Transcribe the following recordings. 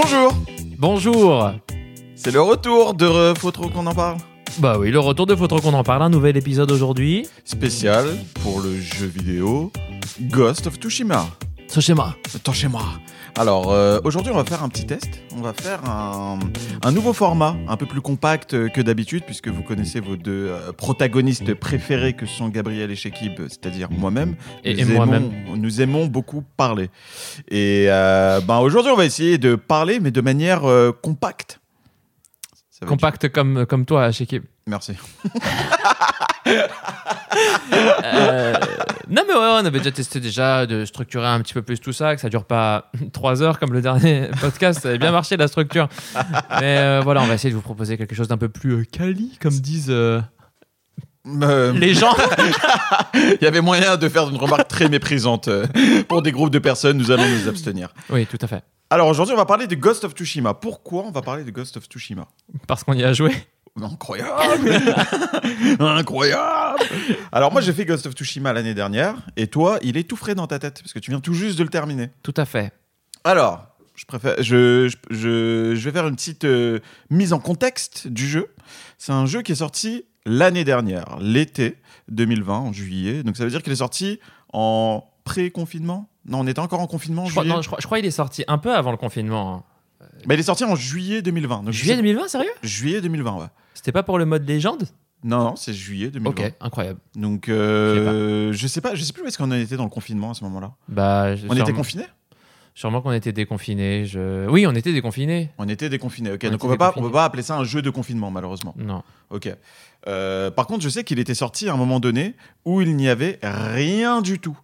Bonjour Bonjour C'est le retour de Re- Faut trop qu'on en parle Bah oui, le retour de Faut trop qu'on en parle, un nouvel épisode aujourd'hui. Spécial pour le jeu vidéo Ghost of Tsushima. Ce schéma. Attends chez moi Alors, euh, aujourd'hui, on va faire un petit test. On va faire un, un nouveau format, un peu plus compact que d'habitude, puisque vous connaissez vos deux euh, protagonistes préférés, que sont Gabriel et Shekib, c'est-à-dire moi-même. Et- Nous et aimons- moi-même. Nous aimons beaucoup parler. Et euh, ben, aujourd'hui, on va essayer de parler, mais de manière euh, compacte. Ça va Compact comme, comme toi, chez Kib. être- Merci. Euh, non mais ouais, on avait déjà testé déjà de structurer un petit peu plus tout ça, que ça dure pas 3 heures comme le dernier podcast, ça avait bien marché la structure. Mais euh, voilà, on va essayer de vous proposer quelque chose d'un peu plus euh, quali, comme disent euh, les gens. Il y avait moyen de faire une remarque très méprisante. Pour des groupes de personnes, nous allons nous abstenir. oui, tout à fait. Alors aujourd'hui, on va parler de Ghost of Tsushima. Pourquoi on va parler de Ghost of Tsushima? Parce qu'on y a joué. Incroyable Incroyable Alors moi, j'ai fait Ghost of Tsushima l'année dernière, et toi, il est tout frais dans ta tête, parce que tu viens tout juste de le terminer. Tout à fait. Alors, je, préfère, je, je, je- vais faire une petite euh, mise en contexte du jeu. C'est un jeu qui est sorti l'année dernière, l'été 2020, en juillet. Donc ça veut dire qu'il est sorti en pré-confinement? Non, on était encore en confinement en Je crois, non, je crois, je crois qu'il est sorti un peu avant le confinement. Bah, il est sorti en juillet 2020. Donc je Juillet sais- 2020, sérieux? Juillet 2020, ouais. C'était pas pour le mode légende? Non, non, c'est juillet 2020. Ok, incroyable. Donc, euh, je sais pas, je sais plus où est-ce qu'on en était dans le confinement à ce moment-là. Bah, On était sûrement- confinés? Sûrement qu'on était déconfinés. Je... Oui, on était déconfinés. On était déconfinés. Ok, On donc était on peut pas, on déconfinés. peut pas appeler ça un jeu de confinement malheureusement. Non. Ok. Euh, par contre, je sais qu'il était sorti à un moment donné où il n'y avait rien du tout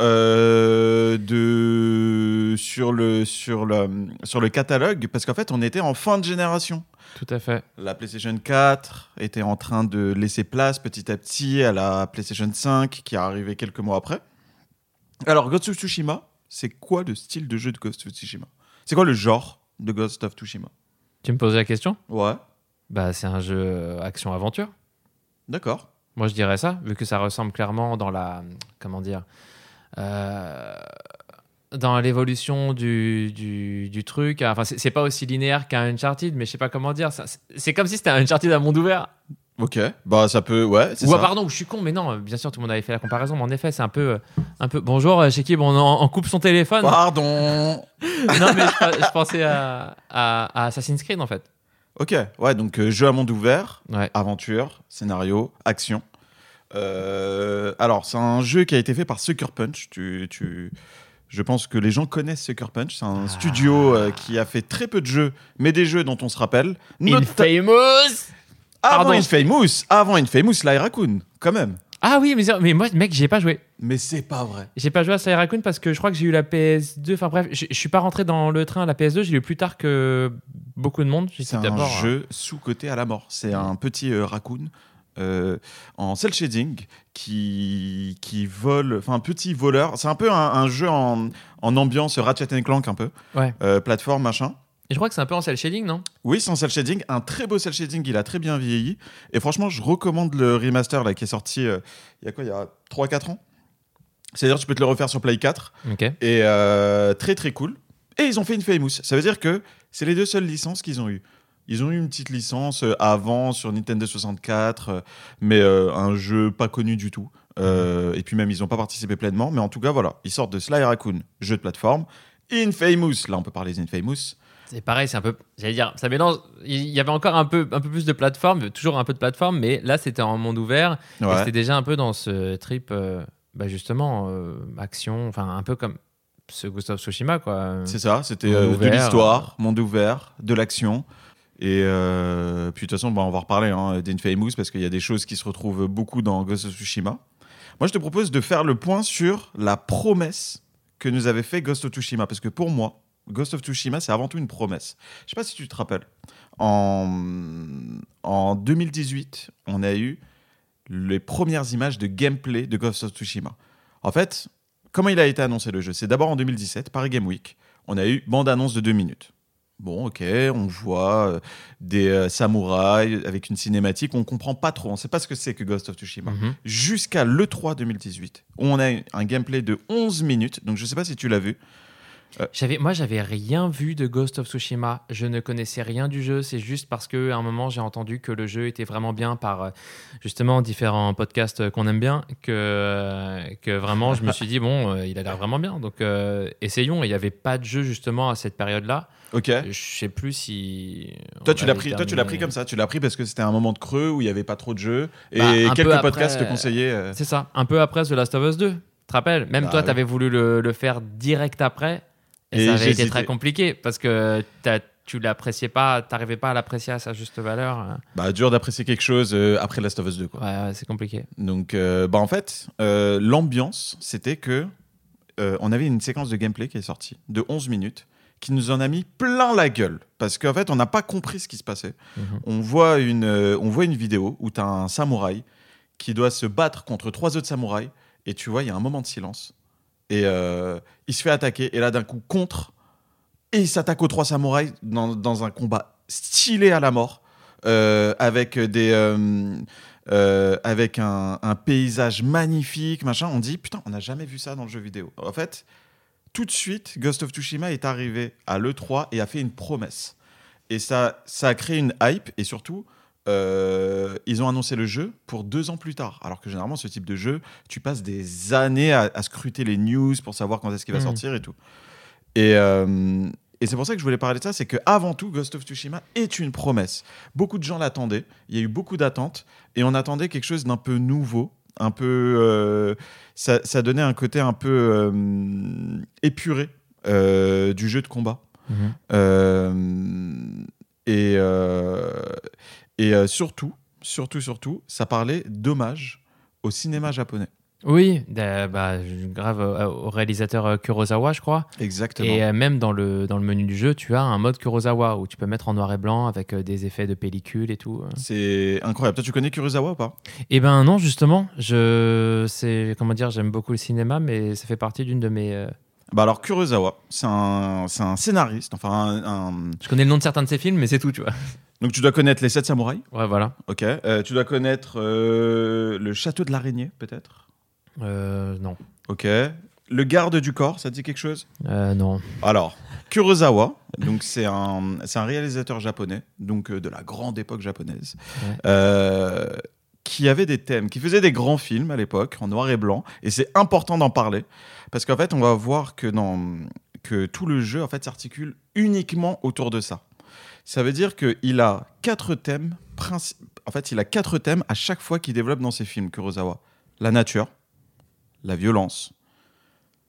euh, de sur le sur le sur le catalogue parce qu'en fait, on était en fin de génération. Tout à fait. La PlayStation 4 était en train de laisser place petit à petit à la PlayStation 5 qui est arrivée quelques mois après. Alors, Ghost of Tsushima, c'est quoi le style de jeu de Ghost of Tsushima? C'est quoi le genre de Ghost of Tsushima? Tu me posais la question? Ouais, Bah, c'est un jeu euh, action-aventure. d'accord. Moi, je dirais ça, vu que ça ressemble clairement dans la. Comment dire Dans l'évolution du, du, du truc. Enfin, c'est pas aussi linéaire qu'un Uncharted, mais je sais pas comment dire. c'est- comme si c'était un Uncharted à monde ouvert. Ok, bah ça peut, ouais, c'est Ou ça. ah, pardon, je suis con, mais non, bien sûr, tout le monde avait fait la comparaison, mais en effet, c'est un peu. euh, Un peu... Bonjour, euh, Shekib, on, coupe son téléphone. Pardon. non, mais je, je pensais à, à- à Assassin's Creed, en fait. Ok, ouais, donc euh, jeu à monde ouvert, Ouais. aventure, scénario, action. Euh, alors, c'est un jeu qui a été fait par Sucker Punch. Tu, tu... Je pense que les gens connaissent Sucker Punch. C'est un Ah. studio euh, qui a fait très peu de jeux, mais des jeux dont on se rappelle. Infamous avant. Infamous, avant Infamous, Sly Raccoon, quand même. Ah oui, mais, mais moi, mec, j'y ai pas joué. Mais c'est pas vrai. J'ai pas joué à Sly Raccoon parce que je crois que j'ai eu la PS2. Enfin bref, je suis pas rentré dans le train à la PS2. J'ai eu plus tard que beaucoup de monde. C'est un hein. jeu sous-coté à la mort. C'est un petit euh, raccoon euh, en cel shading qui, qui vole, enfin un petit voleur. C'est un peu un, un jeu en, en ambiance Ratchet Clank un peu, Ouais. Euh, plateforme machin. Et je crois que c'est un peu en cel shading, non? Oui, c'est en cel shading, un très beau cel shading, il a très bien vieilli. Et franchement, je recommande le remaster là, qui est sorti euh, il y a quoi, il y a 3-4 ans? C'est-à-dire tu peux te le refaire sur Play 4. Ok. Et très très cool. Et ils ont fait une Famous. Ça veut dire que c'est les deux seules licences qu'ils ont eues. Ils ont eu une petite licence euh, avant sur Nintendo 64, euh, mais euh, un jeu pas connu du tout. Euh, et puis même, ils n'ont pas participé pleinement. Mais en tout cas, voilà, ils sortent de Sly Raccoon, jeu de plateforme. Infamous, là on peut parler d'Infamous. C'est pareil, c'est un peu. J'allais dire, ça mélange. Il y avait encore un peu, un peu plus de plateforme, toujours un peu de plateforme, mais là c'était en monde ouvert. Ouais. c'était déjà un peu dans ce trip, euh, bah justement, euh, action, enfin un peu comme ce Ghost of Tsushima, quoi. C'est ça, c'était euh, de l'histoire, monde ouvert, de l'action. Et euh, puis de toute façon, bah, on va reparler hein, d'Infamous parce qu'il y a des choses qui se retrouvent beaucoup dans Ghost of Tsushima. Moi, je te propose de faire le point sur la promesse que nous avait fait Ghost of Tsushima. Parce que pour moi, Ghost of Tsushima, c'est avant tout une promesse. Je sais pas si tu te rappelles. En, en 2018, on a eu les premières images de gameplay de Ghost of Tsushima. En fait, comment il a été annoncé le jeu? C'est d'abord en 2017, par Game Week. On a eu bande-annonce de deux minutes. Bon, ok, on voit euh, des euh, samouraïs avec une cinématique, on comprend pas trop, on sait pas ce que c'est que Ghost of Tsushima. Mhm. Jusqu'à l'E3 2018, où on a un gameplay de 11 minutes, donc je sais pas si tu l'as vu. J'avais, moi, j'avais rien vu de Ghost of Tsushima. Je ne connaissais rien du jeu. C'est juste parce que à un moment, j'ai entendu que le jeu était vraiment bien par euh, justement différents podcasts euh, qu'on aime bien. Que, euh, que vraiment, je me suis dit bon, euh, il a l'air vraiment bien. Donc, euh, essayons. Il n'y avait pas de jeu justement à cette période-là. Ok. Je sais plus si. Toi, tu l'as pris, toi, tu l'as pris comme ça. Tu l'as pris parce que c'était un moment de creux où il n'y avait pas trop de jeux et Bah, quelques après, podcasts te euh, conseillaient. euh, C'est ça. Un peu après The Last of Us 2. Tu te rappelles? Même Bah toi, tu avais voulu le, le faire direct après. Et, Et ça avait été très compliqué parce que tu l'appréciais pas, t'arrivais pas à l'apprécier à sa juste valeur. Bah, dur d'apprécier quelque chose euh, après Last of Us 2. Quoi. Ouais, ouais, c'est compliqué. Donc, euh, bah, en fait, euh, l'ambiance, c'était que euh, on avait une séquence de gameplay qui est sortie de 11 minutes qui nous en a mis plein la gueule. Parce qu'en fait, on n'a pas compris ce qui se passait. Mhm. On, voit une, euh, on voit une vidéo où tu as un samouraï qui doit se battre contre trois autres samouraïs. Et tu vois, il y a un moment de silence. Et euh, il se fait attaquer. Et là, d'un coup, contre. Et il s'attaque aux trois samouraïs dans, dans un combat stylé à la mort. euh, avec des. euh, avec un, un paysage magnifique, machin. On dit, putain, on n'a jamais vu ça dans le jeu vidéo. En fait, tout de suite, Ghost of Tsushima est arrivé à l'E3 et a fait une promesse. Et ça, ça a créé une hype et surtout, euh, ils ont annoncé le jeu pour deux ans plus tard. Alors que généralement, ce type de jeu, tu passes des années à, à scruter les news pour savoir quand est-ce qu'il va Mhm. sortir et tout. Et, euh, et c'est pour ça que je voulais parler de ça, c'est que avant tout, Ghost of Tsushima est une promesse. Beaucoup de gens l'attendaient, il y a eu beaucoup d'attentes et on attendait quelque chose d'un peu nouveau, un peu, euh, ça, ça donnait un côté un peu épuré du jeu de combat. Mhm. Et euh, et euh, surtout, surtout, surtout, ça parlait d'hommage au cinéma japonais. Oui, euh, bah, grave euh, au réalisateur euh, Kurosawa, je crois. Exactement. Et même dans le, dans le menu du jeu, tu as un mode Kurosawa où tu peux mettre en noir et blanc avec des effets de pellicule et tout. C'est incroyable. Toi, tu connais Kurosawa ou pas? Eh ben non, justement, je c'est comment dire, j'aime beaucoup le cinéma, mais ça fait partie d'une de mes. Bah alors Kurosawa, c'est un, c'est un scénariste. Enfin, un- un- Je connais le nom de certains de ses films, mais c'est tout, tu vois. donc tu dois connaître les sept samouraïs. Ouais, voilà. Ok. Euh, tu dois connaître euh, le château de l'araignée, peut-être? Euh, non, Ok. Le garde du corps, ça te dit quelque chose? Euh, non. Alors, Kurosawa, donc c'est un, c'est un réalisateur japonais, donc euh, de la grande époque japonaise, Ouais. euh, qui avait des thèmes, qui faisait des grands films à l'époque, en noir et blanc, et c'est important d'en parler, parce qu'en fait, on va voir que, tout le jeu en fait, s'articule uniquement autour de ça. Ça veut dire qu'il a quatre thèmes, en fait, il a quatre thèmes à chaque fois qu'il développe dans ses films, Kurosawa. La nature, la violence,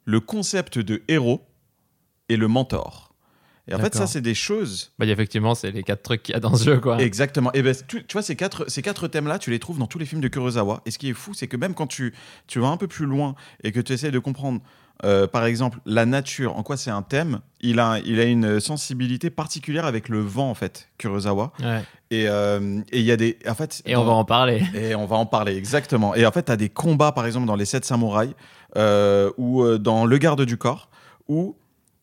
le concept de héros et le mentor. Et en fait, ça, c'est des choses. Bah, effectivement, c'est les quatre trucs qu'il y a dans ce jeu, quoi. Exactement. Et ben, tu, tu vois, ces quatre, ces quatre thèmes-là, tu les trouves dans tous les films de Kurosawa. Et ce qui est fou, c'est que même quand tu, tu vas un peu plus loin et que tu essaies de comprendre, euh, par exemple, la nature, en quoi c'est un thème, il a, il a une sensibilité particulière avec le vent, en fait, Kurosawa. Ouais. Et euh, et il y a des. En fait, Et on va en parler. et on va en parler, exactement. Et en fait, tu as des combats, par exemple, dans Les Sept Samouraïs, euh, ou dans Le Garde du Corps, où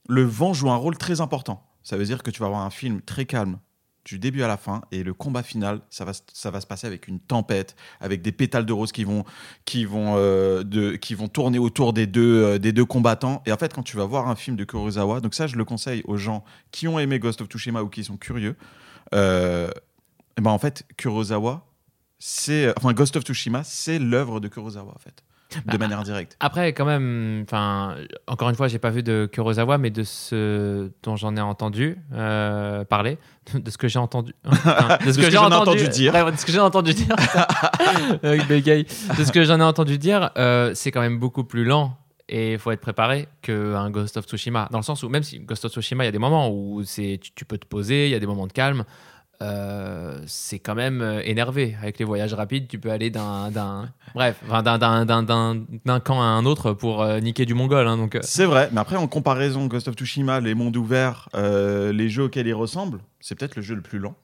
le vent joue un rôle très important. Ça veut dire que tu vas avoir un film très calme du début à la fin, et le combat final, ça va, se- passer avec une tempête, avec des pétales de rose qui vont, qui vont, euh, qui vont tourner autour des deux, euh, des deux combattants. Et en fait, quand tu vas voir un film de Kurosawa, donc ça, je le conseille aux gens qui ont aimé Ghost of Tsushima ou qui sont curieux, euh, eh ben en fait, Kurosawa, c'est enfin Ghost of Tsushima, c'est l'œuvre de Kurosawa en fait, de Bah, manière directe. Après, quand même, enfin, encore une fois, j'ai pas vu de Kurosawa, mais de ce dont j'en ai entendu euh, parler, de ce que j'ai entendu, enfin, de ce que j'en ai entendu dire. Ouais, de ce que j'ai entendu dire, de ce que j'en ai entendu dire, euh, c'est quand même beaucoup plus lent. Et il faut être préparé qu'un Ghost of Tsushima. Dans le sens où, même si Ghost of Tsushima, il y a des moments où c'est, tu, tu peux te poser, il y a des moments de calme, euh, c'est quand même euh, énervé. Avec les voyages rapides, tu peux aller d'un, camp à un autre pour euh, niquer du mongol. hein, euh, C'est vrai, mais après en comparaison Ghost of Tsushima, les mondes ouverts, les jeux auxquels il ressemble, c'est peut-être le jeu le plus lent.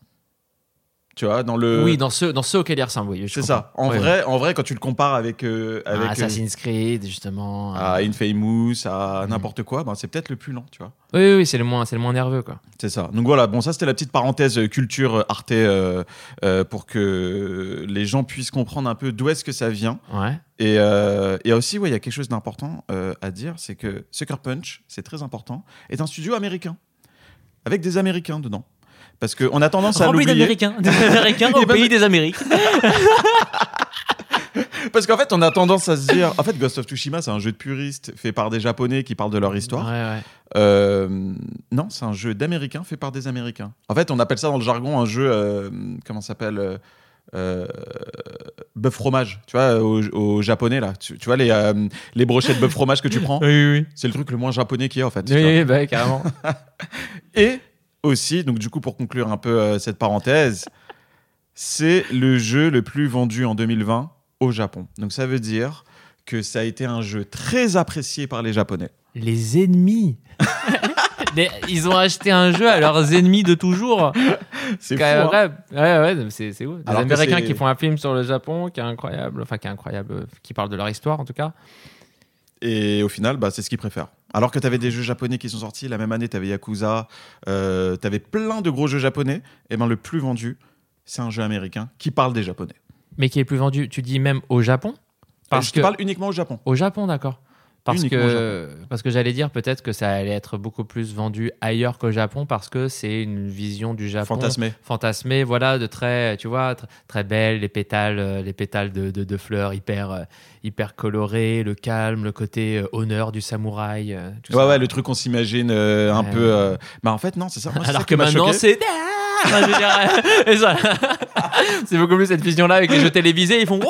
Tu vois, dans le. Oui, dans ceux, dans ceux auxquels il ressemble, oui. C'est ça. En vrai, en vrai, quand tu le compares avec, euh, avec Ah, euh, Assassin's Creed, justement. à euh, Infamous, à Mhm. n'importe quoi, ben, c'est peut-être le plus lent, tu vois. Oui, oui, oui, c'est le moins, c'est le moins nerveux, quoi. C'est ça. Donc voilà, bon, ça c'était la petite parenthèse euh, culture Arte euh, pour que les gens puissent comprendre un peu d'où est-ce que ça vient. Ouais. Et, et aussi, ouais, il y a quelque chose d'important à dire, c'est que Sucker Punch, c'est très important, est un studio américain, avec des Américains dedans. Parce qu'on a tendance à Rempli l'oublier. d'Américains. Des Américains au pays des Amériques. Parce qu'en fait, on a tendance à se dire, en fait, Ghost of Tsushima, c'est un jeu de puristes fait par des Japonais qui parlent de leur histoire. Ouais, ouais. Euh, non, c'est un jeu d'Américains fait par des Américains. En fait, on appelle ça dans le jargon un jeu, euh, comment ça s'appelle euh, euh, bœuf fromage, tu vois, au, au japonais là. Tu, tu vois les, euh, les brochettes bœuf fromage que tu prends, Oui, oui, c'est le truc le moins japonais qui est en fait. oui. Oui, bah, carrément. Et aussi, donc du coup, pour conclure un peu euh, cette parenthèse, c'est le jeu le plus vendu en 2020 au Japon. Donc ça veut dire que ça a été un jeu très apprécié par les Japonais. Les ennemis. Les- Ils ont acheté un jeu à leurs ennemis de toujours. C'est fou. Quand même, hein. ouais, ouais, ouais, c'est c'est ouf. Des Alors que Américains c'est- qui font un film sur le Japon qui est incroyable, enfin qui est incroyable, euh, qui parle de leur histoire en tout cas. Et au final, bah, c'est ce qu'ils préfèrent. Alors que tu avais des jeux japonais qui sont sortis, la même année, tu avais Yakuza, euh, tu avais plein de gros jeux japonais, et ben le plus vendu, c'est un jeu américain qui parle des japonais. Mais qui est plus vendu, tu dis même au Japon? Parce je que parle uniquement au Japon. au Japon, d'accord. Parce Uniquement que, parce que j'allais dire peut-être que ça allait être beaucoup plus vendu ailleurs qu'au Japon parce que c'est une vision du Japon Fantasmé. fantasmée, voilà, de très, tu vois, tr- très belle, les pétales, euh, les pétales de, de- de fleurs hyper, euh, hyper colorés, le calme, le côté euh, honneur du samouraï. tout Ouais, ça. ouais, le truc qu'on s'imagine euh, un Ouais. peu. euh, Bah, en fait, non, c'est ça. Moi, Alors ça que maintenant, c'est. C'est beaucoup plus cette vision-là avec les jeux télévisés. Ils font.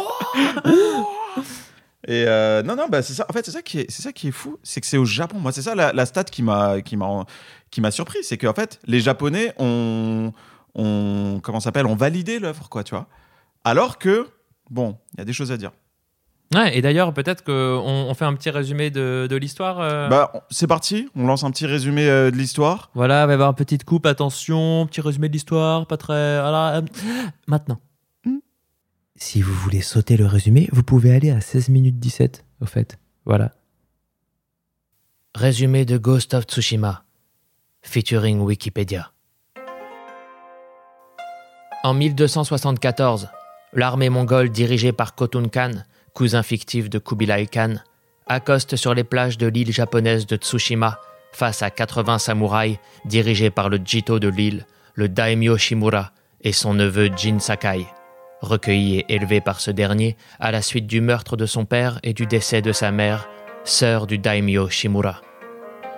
Et euh, non, non, bah, c'est ça. En fait, c'est ça qui est, c'est ça qui est fou, c'est que c'est au Japon. Moi, c'est ça la, la stat qui m'a, qui m'a, qui m'a surpris, c'est qu'en fait, les Japonais ont, ont comment s'appelle, ont validé l'œuvre, quoi, tu vois. Alors que, bon, il y a des choses à dire. Ouais, et d'ailleurs, peut-être qu'on on fait un petit résumé de, de l'histoire. euh. Bah, c'est parti. On lance un petit résumé euh, de l'histoire. Voilà, il va y avoir une petite coupe, attention, petit résumé de l'histoire, pas très. Voilà, euh, maintenant. Si vous voulez sauter le résumé, vous pouvez aller à 16 minutes 17, au fait. Voilà. Résumé de Ghost of Tsushima, featuring Wikipédia. En 1274, l'armée mongole dirigée par Khotun Khan, cousin fictif de Kubilai Khan, accoste sur les plages de l'île japonaise de Tsushima face à 80 samouraïs dirigés par le Jito de l'île, le daimyo Shimura et son neveu Jin Sakai, recueilli et élevé par ce dernier à la suite du meurtre de son père et du décès de sa mère, sœur du daimyo Shimura.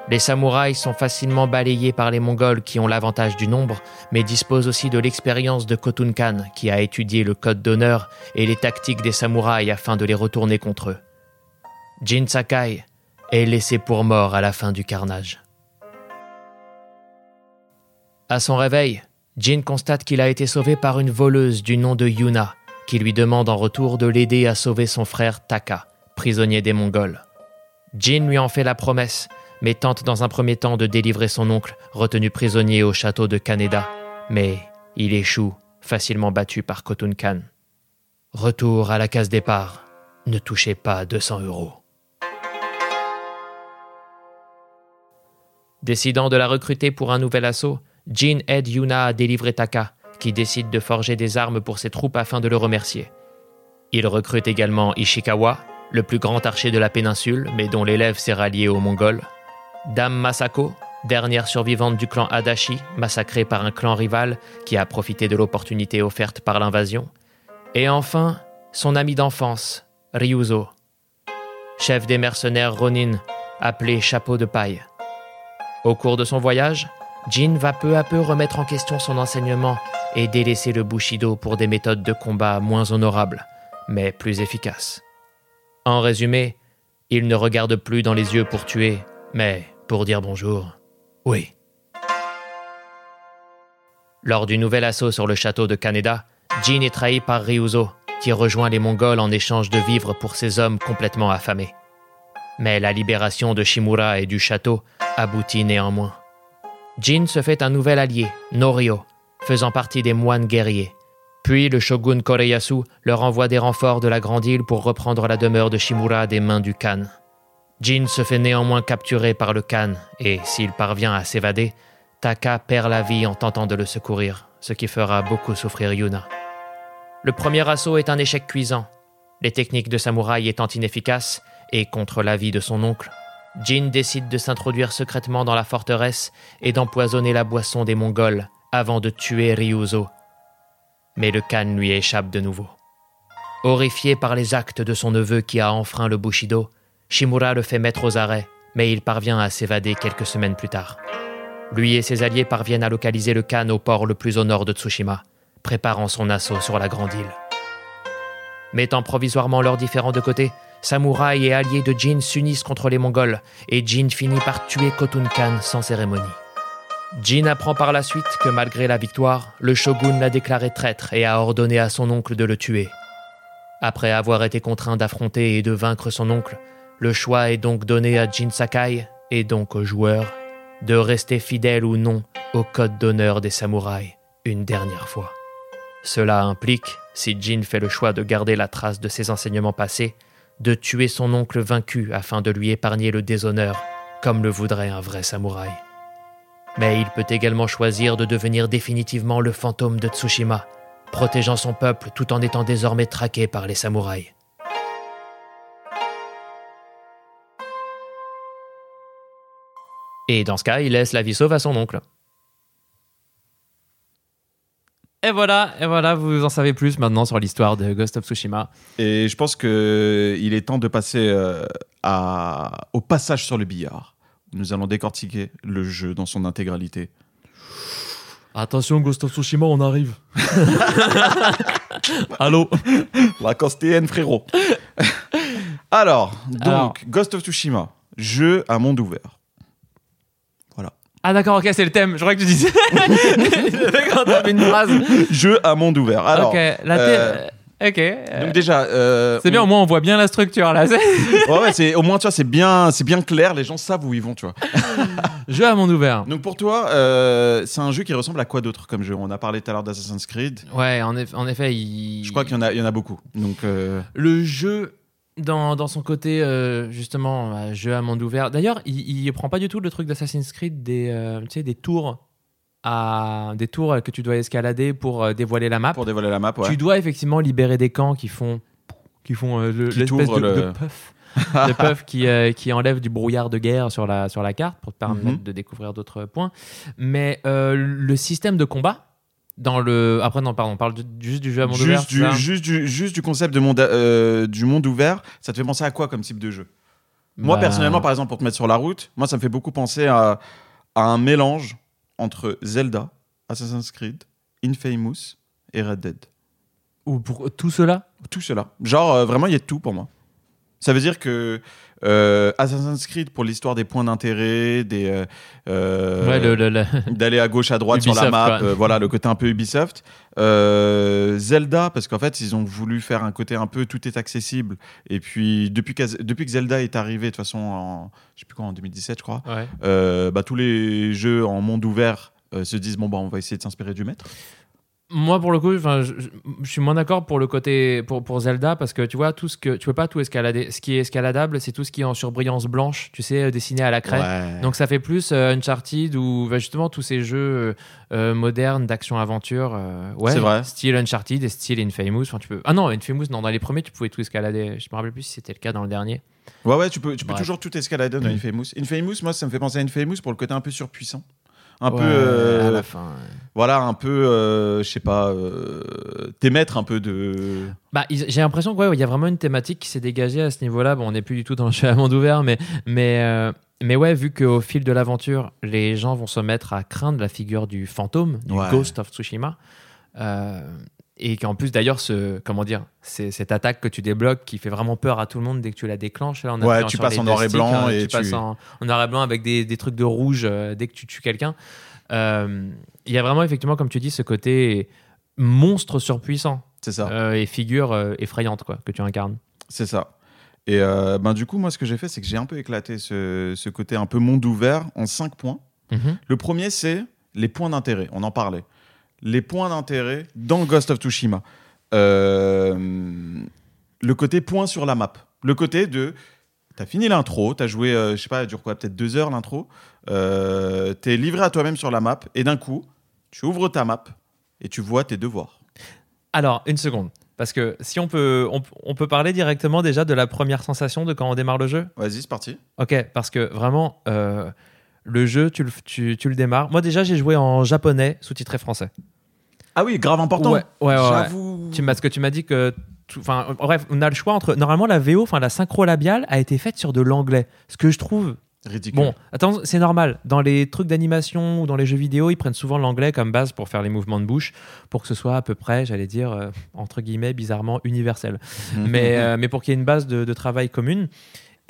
Les samouraïs sont facilement balayés par les Mongols qui ont l'avantage du nombre, mais disposent aussi de l'expérience de Khotun Khan qui a étudié le code d'honneur et les tactiques des samouraïs afin de les retourner contre eux. Jin Sakai est laissé pour mort à la fin du carnage. À son réveil, Jin constate qu'il a été sauvé par une voleuse du nom de Yuna, qui lui demande en retour de l'aider à sauver son frère Taka, prisonnier des Mongols. Jin lui en fait la promesse, mais tente dans un premier temps de délivrer son oncle, retenu prisonnier au château de Kaneda, mais il échoue, facilement battu par Khotun Khan. Retour à la case départ. Ne touchez pas à 200 euros. Décidant de la recruter pour un nouvel assaut, Jin aide Yuna à délivrer Taka, qui décide de forger des armes pour ses troupes afin de le remercier. Il recrute également Ishikawa, le plus grand archer de la péninsule, mais dont l'élève s'est rallié aux Mongols. Dame Masako, dernière survivante du clan Adachi, massacrée par un clan rival qui a profité de l'opportunité offerte par l'invasion. Et enfin, son ami d'enfance, Ryuzo, chef des mercenaires Ronin, appelé Chapeau de paille. Au cours de son voyage, Jin va peu à peu remettre en question son enseignement et délaisser le Bushido pour des méthodes de combat moins honorables, mais plus efficaces. En résumé, il ne regarde plus dans les yeux pour tuer, mais pour dire bonjour. Oui. Lors du nouvel assaut sur le château de Kaneda, Jin est trahi par Ryuzo, qui rejoint les Mongols en échange de vivres pour ses hommes complètement affamés. Mais la libération de Shimura et du château aboutit néanmoins. Jin se fait un nouvel allié, Norio, faisant partie des moines guerriers, Puis le shogun Koreyasu leur envoie des renforts de la Grande Île pour reprendre la demeure de Shimura des mains du Khan. Jin se fait néanmoins capturer par le Khan et, s'il parvient à s'évader, Taka perd la vie en tentant de le secourir, ce qui fera beaucoup souffrir Yuna. Le premier assaut est un échec cuisant, les techniques de samouraï étant inefficaces et contre l'avis de son oncle. Jin décide de s'introduire secrètement dans la forteresse et d'empoisonner la boisson des Mongols avant de tuer Ryuzo. Mais le Khan lui échappe de nouveau. Horrifié par les actes de son neveu qui a enfreint le Bushido, Shimura le fait mettre aux arrêts, mais il parvient à s'évader quelques semaines plus tard. Lui et ses alliés parviennent à localiser le Khan au port le plus au nord de Tsushima, préparant son assaut sur la Grande Île. Mettant provisoirement leurs différends de côté, samouraïs et alliés de Jin s'unissent contre les Mongols, et Jin finit par tuer Khotun Khan sans cérémonie. Jin apprend par la suite que malgré la victoire, le shogun l'a déclaré traître et a ordonné à son oncle de le tuer. Après avoir été contraint d'affronter et de vaincre son oncle, le choix est donc donné à Jin Sakai, et donc aux joueurs, de rester fidèle ou non au code d'honneur des samouraïs une dernière fois. Cela implique, si Jin fait le choix de garder la trace de ses enseignements passés, de tuer son oncle vaincu afin de lui épargner le déshonneur, comme le voudrait un vrai samouraï. Mais il peut également choisir de devenir définitivement le fantôme de Tsushima, protégeant son peuple tout en étant désormais traqué par les samouraïs. Et dans ce cas, il laisse la vie sauve à son oncle. Et voilà, et voilà, vous en savez plus maintenant sur l'histoire de Ghost of Tsushima. Et je pense que il est temps de passer euh, à, au passage sur le billard. Nous allons décortiquer le jeu dans son intégralité. Attention, Ghost of Tsushima, on arrive. Allô La costéenne, frérot. Alors, donc, Alors. Ghost of Tsushima, jeu à monde ouvert. Ah d'accord, ok, c'est le thème. Je crois que tu disais. Mec entame une phrase. jeu à monde ouvert. Alors, ok, la euh, Ok. euh, donc déjà, euh, c'est bien, au moins on voit bien la structure là. C'est- Ouais, ouais, c'est au moins tu vois, c'est bien, c'est bien clair. Les gens savent où ils vont, tu vois. Jeu à monde ouvert. Donc pour toi, euh, c'est un jeu qui ressemble à quoi d'autre comme jeu? On a parlé tout à l'heure d'Assassin's Creed. Ouais, en, eff- en effet, il... Je crois qu'il y en a, il y en a beaucoup. Donc euh, le jeu dans, dans son côté euh, justement euh, jeu à monde ouvert. D'ailleurs, il, il prend pas du tout le truc d'Assassin's Creed des euh, tu sais des tours à des tours que tu dois escalader pour dévoiler la map. pour dévoiler la map, ouais. Tu dois effectivement libérer des camps qui font qui font euh, le- l'espèce t'ouvrent de, le- de puff. de puff qui, euh, qui enlève du brouillard de guerre sur la, sur la carte pour te permettre Mhm. de découvrir d'autres points. Mais euh, le système de combat, dans le. Après, non, pardon, on parle juste du jeu à monde ouvert. juste, c'est du, ça juste, du, juste du concept de monde, euh, du monde ouvert, ça te fait penser à quoi comme type de jeu? Moi, Bah, personnellement, par exemple, pour te mettre sur la route, moi, ça me fait beaucoup penser à, à un mélange entre Zelda, Assassin's Creed, Infamous et Red Dead. Ou pour tout cela? Tout cela. Genre, euh, vraiment, il y a de tout pour moi. Ça veut dire que euh, Assassin's Creed, pour l'histoire des points d'intérêt, des euh, euh, Ouais, d'aller à gauche, à droite sur la map, quoi. euh, voilà, le côté un peu Ubisoft. Zelda, parce qu'en fait, ils ont voulu faire un côté un peu tout est accessible. Et puis, depuis, qu'Az- depuis que Zelda est arrivé, de toute façon, en, je sais plus quand, en 2017, je crois, Ouais. bah, tous les jeux en monde ouvert se disent bon, bah, on va essayer de s'inspirer du maître. Moi, pour le coup, enfin, je, suis moins d'accord pour le côté pour, pour Zelda parce que tu vois tout ce que tu peux pas tout escalader. Ce qui est escaladable, c'est tout ce qui est en surbrillance blanche, tu sais, euh, dessiné à la craie. Ouais. Donc ça fait plus euh, Uncharted ou bah, justement tous ces jeux euh, euh, modernes d'action-aventure. euh, ouais, C'est vrai. Style Uncharted et style Infamous. Enfin, tu peux... Ah non, Infamous, non, dans les premiers, tu pouvais tout escalader. Je me rappelle plus si c'était le cas dans le dernier. Ouais, ouais, tu peux, tu peux Bref. toujours tout escalader dans Mm. Infamous. Infamous, moi, ça me fait penser à Infamous pour le côté un peu surpuissant. Un Ouais, peu, euh, à la fin. ouais. voilà, un peu, euh, je sais pas, euh, t'émettre un peu de. Bah, j'ai l'impression qu'il y a vraiment une thématique qui s'est dégagée à ce niveau-là. Bon, on n'est plus du tout dans le jeu à monde ouvert, mais, mais, euh, mais ouais, vu qu'au fil de l'aventure, les gens vont se mettre à craindre la figure du fantôme, du Ouais. Ghost of Tsushima. Et qu'en plus, d'ailleurs, ce, comment dire, c'est cette attaque que tu débloques qui fait vraiment peur à tout le monde dès que tu la déclenches. Là, en Ouais, tu passes en noir et blanc hein, et tu passes en, en noir et blanc avec des, des trucs de rouge euh, dès que tu tues quelqu'un. Euh, Il y a vraiment, effectivement, comme tu dis, ce côté monstre surpuissant C'est ça. euh, et figure effrayante quoi, que tu incarnes. C'est ça. Et ben, du coup, moi, ce que j'ai fait, c'est que j'ai un peu éclaté ce, ce côté un peu monde ouvert en cinq points. Le premier, c'est les points d'intérêt. On en parlait. Les points d'intérêt dans Ghost of Tsushima. Euh, le côté point sur la map. Le côté de. T'as fini l'intro, t'as joué, euh, je sais pas, elle dure quoi, peut-être deux heures l'intro. Euh, t'es livré à toi-même sur la map et d'un coup, tu ouvres ta map et tu vois tes devoirs. Alors, une seconde. Parce que si on peut, on, on peut parler directement déjà de la première sensation de quand on démarre le jeu? Vas-y, c'est parti. Ok, parce que vraiment, euh, le jeu, tu le, tu, tu le démarres. Moi, déjà, j'ai joué en japonais, sous-titré français. Ah oui, grave important. Ouais, ouais, ouais. J'avoue. Tu, parce que tu m'as dit que. Enfin, bref, on a le choix entre. Normalement, la VO, enfin, la synchro labiale, a été faite sur de l'anglais. Ce que je trouve. Ridicule. Bon, attends, c'est normal. Dans les trucs d'animation ou dans les jeux vidéo, ils prennent souvent l'anglais comme base pour faire les mouvements de bouche, pour que ce soit à peu près, j'allais dire, euh, entre guillemets, bizarrement universel. mais, euh, mais pour qu'il y ait une base de, de travail commune.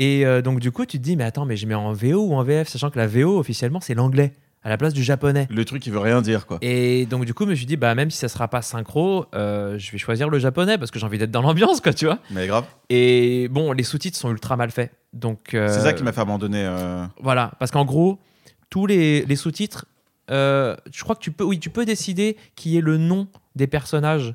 Et euh, donc, du coup, tu te dis, mais attends, mais je mets en VO ou en VF, sachant que la VO, officiellement, c'est l'anglais, à la place du japonais. Le truc, il veut rien dire, quoi. Et donc, du coup, je me suis dit, bah, même si ça sera pas synchro, euh, je vais choisir le japonais parce que j'ai envie d'être dans l'ambiance, quoi, tu vois. Mais grave. Et bon, les sous-titres sont ultra mal faits. Donc, euh, C'est ça qui m'a fait abandonner. euh, voilà, parce qu'en gros, tous les, les sous-titres, euh, je crois que tu peux, oui, tu peux décider qui est le nom des personnages,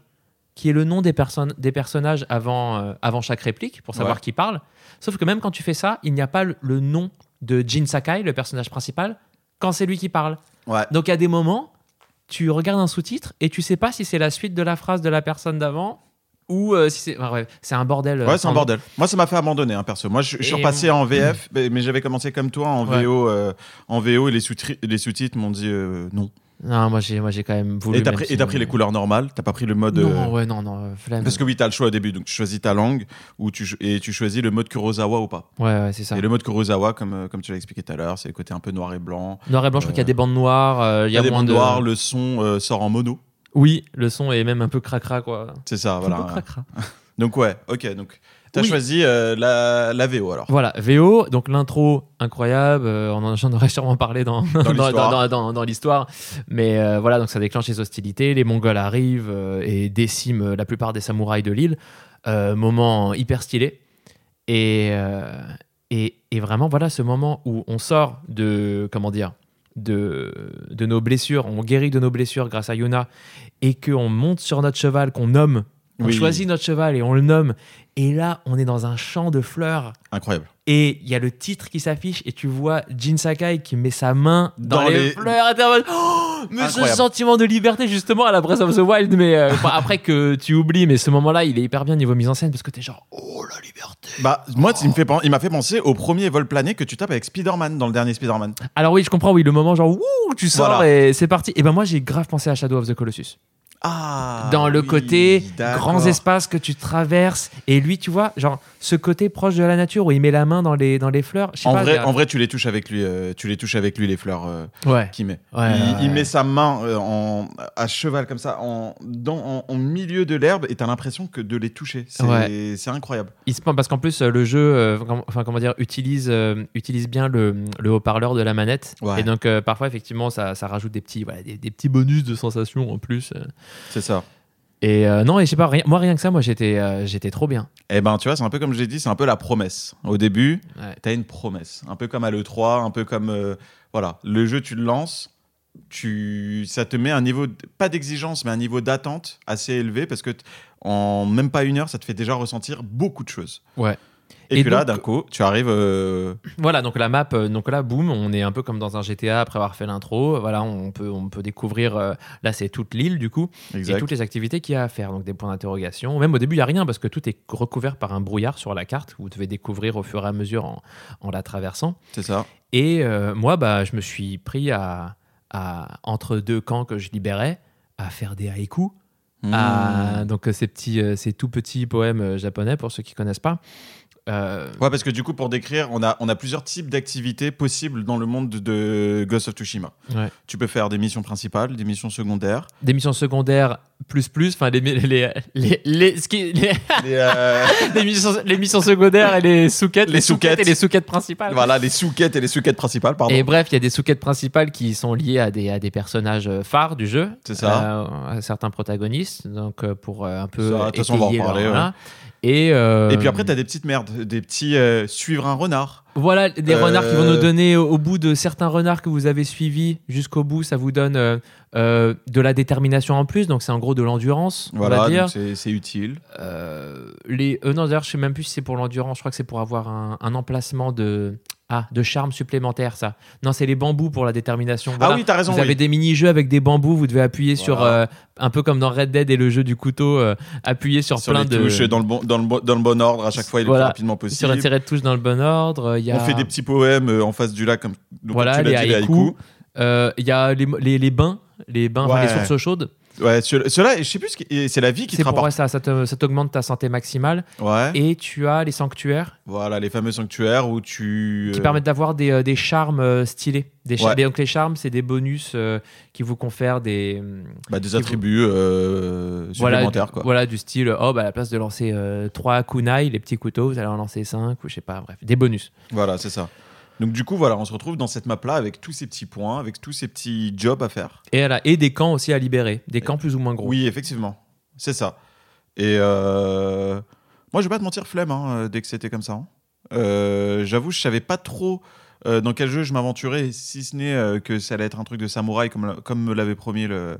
qui est le nom des, personnes, des personnages avant, euh, avant chaque réplique pour savoir Ouais. qui parle. Sauf que même quand tu fais ça, il n'y a pas le, nom de Jin Sakai, le personnage principal, quand c'est lui qui parle. Ouais. Donc à des moments, tu regardes un sous-titre et tu sais pas si c'est la suite de la phrase de la personne d'avant ou euh, si c'est. enfin, c'est un bordel. euh, Ouais, c'est un bordel. Moi, ça m'a fait abandonner, hein, perso. Moi, je, je suis repassé en VF, mais, mais j'avais commencé comme toi en Ouais. VO, euh, en VO et les sous-titres les sous-titres m'ont dit euh, non. Non, moi j'ai, moi j'ai quand même voulu. Et t'as pris, si- et t'as pris les couleurs normales, t'as pas pris le mode. Non, euh, ouais, non, non, euh, flemme. Parce que oui, t'as le choix au début, donc tu choisis ta langue ou tu, et tu choisis le mode Kurosawa ou pas. Ouais, ouais, c'est ça. Et le mode Kurosawa, comme, euh, comme tu l'as expliqué tout à l'heure, c'est le côté un peu noir et blanc. Noir et blanc, je crois qu'il y a des bandes noires. Il y a, des bandes de. noires, le son euh, sort en mono. Oui, le son est même un peu cracra, quoi. C'est ça, Un peu voilà. cracra. Donc ouais, ok. Donc t'as Oui. choisi euh, la, la VO alors. Voilà, VO, donc l'intro incroyable, euh, on en, j'en aurais sûrement parlé dans, dans, l'histoire. mais euh, voilà, donc ça déclenche les hostilités, les Mongols arrivent et déciment la plupart des samouraïs de l'île, moment hyper stylé, et, et, et vraiment voilà ce moment où on sort de, comment dire, de, de nos blessures, on guérit de nos blessures grâce à Yuna, et qu'on monte sur notre cheval, qu'on nomme, on Oui. choisit notre cheval et on le nomme, et là on est dans un champ de fleurs. Incroyable. Et il y a le titre qui s'affiche et tu vois Jin Sakai qui met sa main dans, Dans les, les- fleurs Oh mais ce sentiment de liberté justement à la Breath of the Wild mais euh, enfin, après que tu oublies mais ce moment-là il est hyper bien niveau mise en scène parce que t'es genre oh la liberté Bah moi, il me fait pen- il m'a fait penser au premier vol plané que tu tapes avec Spider-Man dans le dernier Spider-Man. alors oui je comprends oui le moment genre ouh tu sors Voilà. et c'est parti et ben moi j'ai grave pensé à Shadow of the Colossus Ah. dans le oui, côté grands espaces que tu traverses et lui tu vois genre ce côté proche de la nature où il met la main dans les dans les fleurs En pas, vrai, en vrai, tu les touches avec lui. euh, tu les touches avec lui les fleurs euh, ouais qu'il met. Ouais, il, ouais, il ouais. met sa main euh, en, à cheval comme ça, en, dans, en, en milieu de l'herbe, et t'as l'impression que de les toucher. C'est incroyable. Il se parce qu'en plus euh, le jeu, enfin comment dire, utilise utilise bien le, le haut-parleur de la manette. Et donc parfois effectivement ça, ça rajoute des petits voilà, des, des petits bonus de sensations en plus. C'est ça. Et euh, non et je sais pas rien- moi rien que ça moi j'étais euh, j'étais trop bien. Eh ben, tu vois, c'est un peu comme j'ai dit, c'est un peu la promesse. Au début, Ouais. t'as une promesse. Un peu comme à l'E3, un peu comme. euh, voilà, le jeu, tu le lances, tu, ça te met un niveau, pas d'exigence, mais un niveau d'attente assez élevé parce que en même pas une heure, ça te fait déjà ressentir beaucoup de choses. Ouais. Et, Et puis là, d'un coup, tu arrives. euh, Voilà donc la map euh, donc là boum on est un peu comme dans un GTA après avoir fait l'intro. Voilà on peut on peut découvrir euh, là c'est toute l'île du coup et exact. toutes les activités qu'il y a à faire donc des points d'interrogation. Même au début il y a rien parce que tout est recouvert par un brouillard sur la carte. Vous devez découvrir au fur et à mesure en, en la traversant. C'est ça. Et euh, moi, bah, je me suis pris à, à- entre deux camps que je libérais, à faire des haïkus. à- Mmh. donc, ces, petits, ces tout petits poèmes japonais, pour ceux qui connaissent pas. Euh, Ouais, parce que du coup, pour décrire, on a, on a plusieurs types d'activités possibles dans le monde de, Ghost of Tsushima. Ouais. Tu peux faire des missions principales, des missions secondaires. des missions secondaires plus plus, enfin les, les, les, les, ce qui- les- les, euh, les missions, les missions secondaires et les sous-quêtes, Les sous-quêtes. et les sous-quêtes principales. voilà, les sous-quêtes et les sous-quêtes principales, pardon. Et bref, il y a des sous-quêtes principales qui sont liées à des, à des personnages euh, phares du jeu. C'est ça. Euh, à certains protagonistes, donc pour un peu. Ça, de toute façon, on va en étayer leur- parler, ouais. Et, euh, Et puis après, t'as des petites merdes, des petits euh, suivre un renard. Voilà, des Euh, renards qui vont nous donner au, au bout de certains renards que vous avez suivis jusqu'au bout, ça vous donne euh, euh, de la détermination en plus, donc c'est en gros de l'endurance, on Voilà, va dire. c'est utile. Euh, les, euh, non, d'ailleurs, je sais même plus si c'est pour l'endurance, je crois que c'est pour avoir un, un emplacement de, ah, de charme supplémentaire, ça. Non, c'est les bambous pour la détermination. Voilà. Ah oui, t'as raison. Vous oui. avez des mini-jeux avec des bambous, vous devez appuyer sur, euh, un peu comme dans Red Dead et le jeu du couteau, euh, appuyer sur, sur plein les de. touches dans le, bon, dans, le bon, dans le bon ordre à chaque fois et le Voilà. plus rapidement sur possible. la tirée de touche dans le bon ordre. Il y a... On fait des petits poèmes euh, en face du lac, comme donc, Voilà, tu l'as les dit, les haïkus. Il y a les, les, les bains, les bains, enfin, les Ouais. sources chaudes. Ouais, ce- ceux-là, je sais plus, qui- c'est la vie qui te C'est pour rapporte. ouais, ça, ça te- ça t'augmente ta santé maximale. Ouais. Et tu as les sanctuaires Voilà, les fameux sanctuaires où tu. qui euh, permettent d'avoir des, euh, des charmes euh, stylés. Des char- Ouais. donc les charmes, c'est des bonus euh, qui vous confèrent des, bah, des qui vous- attributs euh, voilà, supplémentaires. du, Quoi. voilà, du style, oh, bah, à la place de lancer 3 kunai, les petits couteaux, vous allez en lancer 5, ou je sais pas, bref, des bonus. Voilà, c'est ça. Donc du coup, voilà, on se retrouve dans cette map-là avec tous ces petits points, avec tous ces petits jobs à faire. Et, voilà, et des camps aussi à libérer, des camps plus ou moins gros. Oui, effectivement, c'est ça. Et euh, moi, je vais pas te mentir, flemme, hein, euh, dès que c'était comme ça. hein. Euh, J'avoue, je savais pas trop euh, dans quel jeu je m'aventurais, si ce n'est que ça allait être un truc de samouraï, comme, comme me l'avait promis le,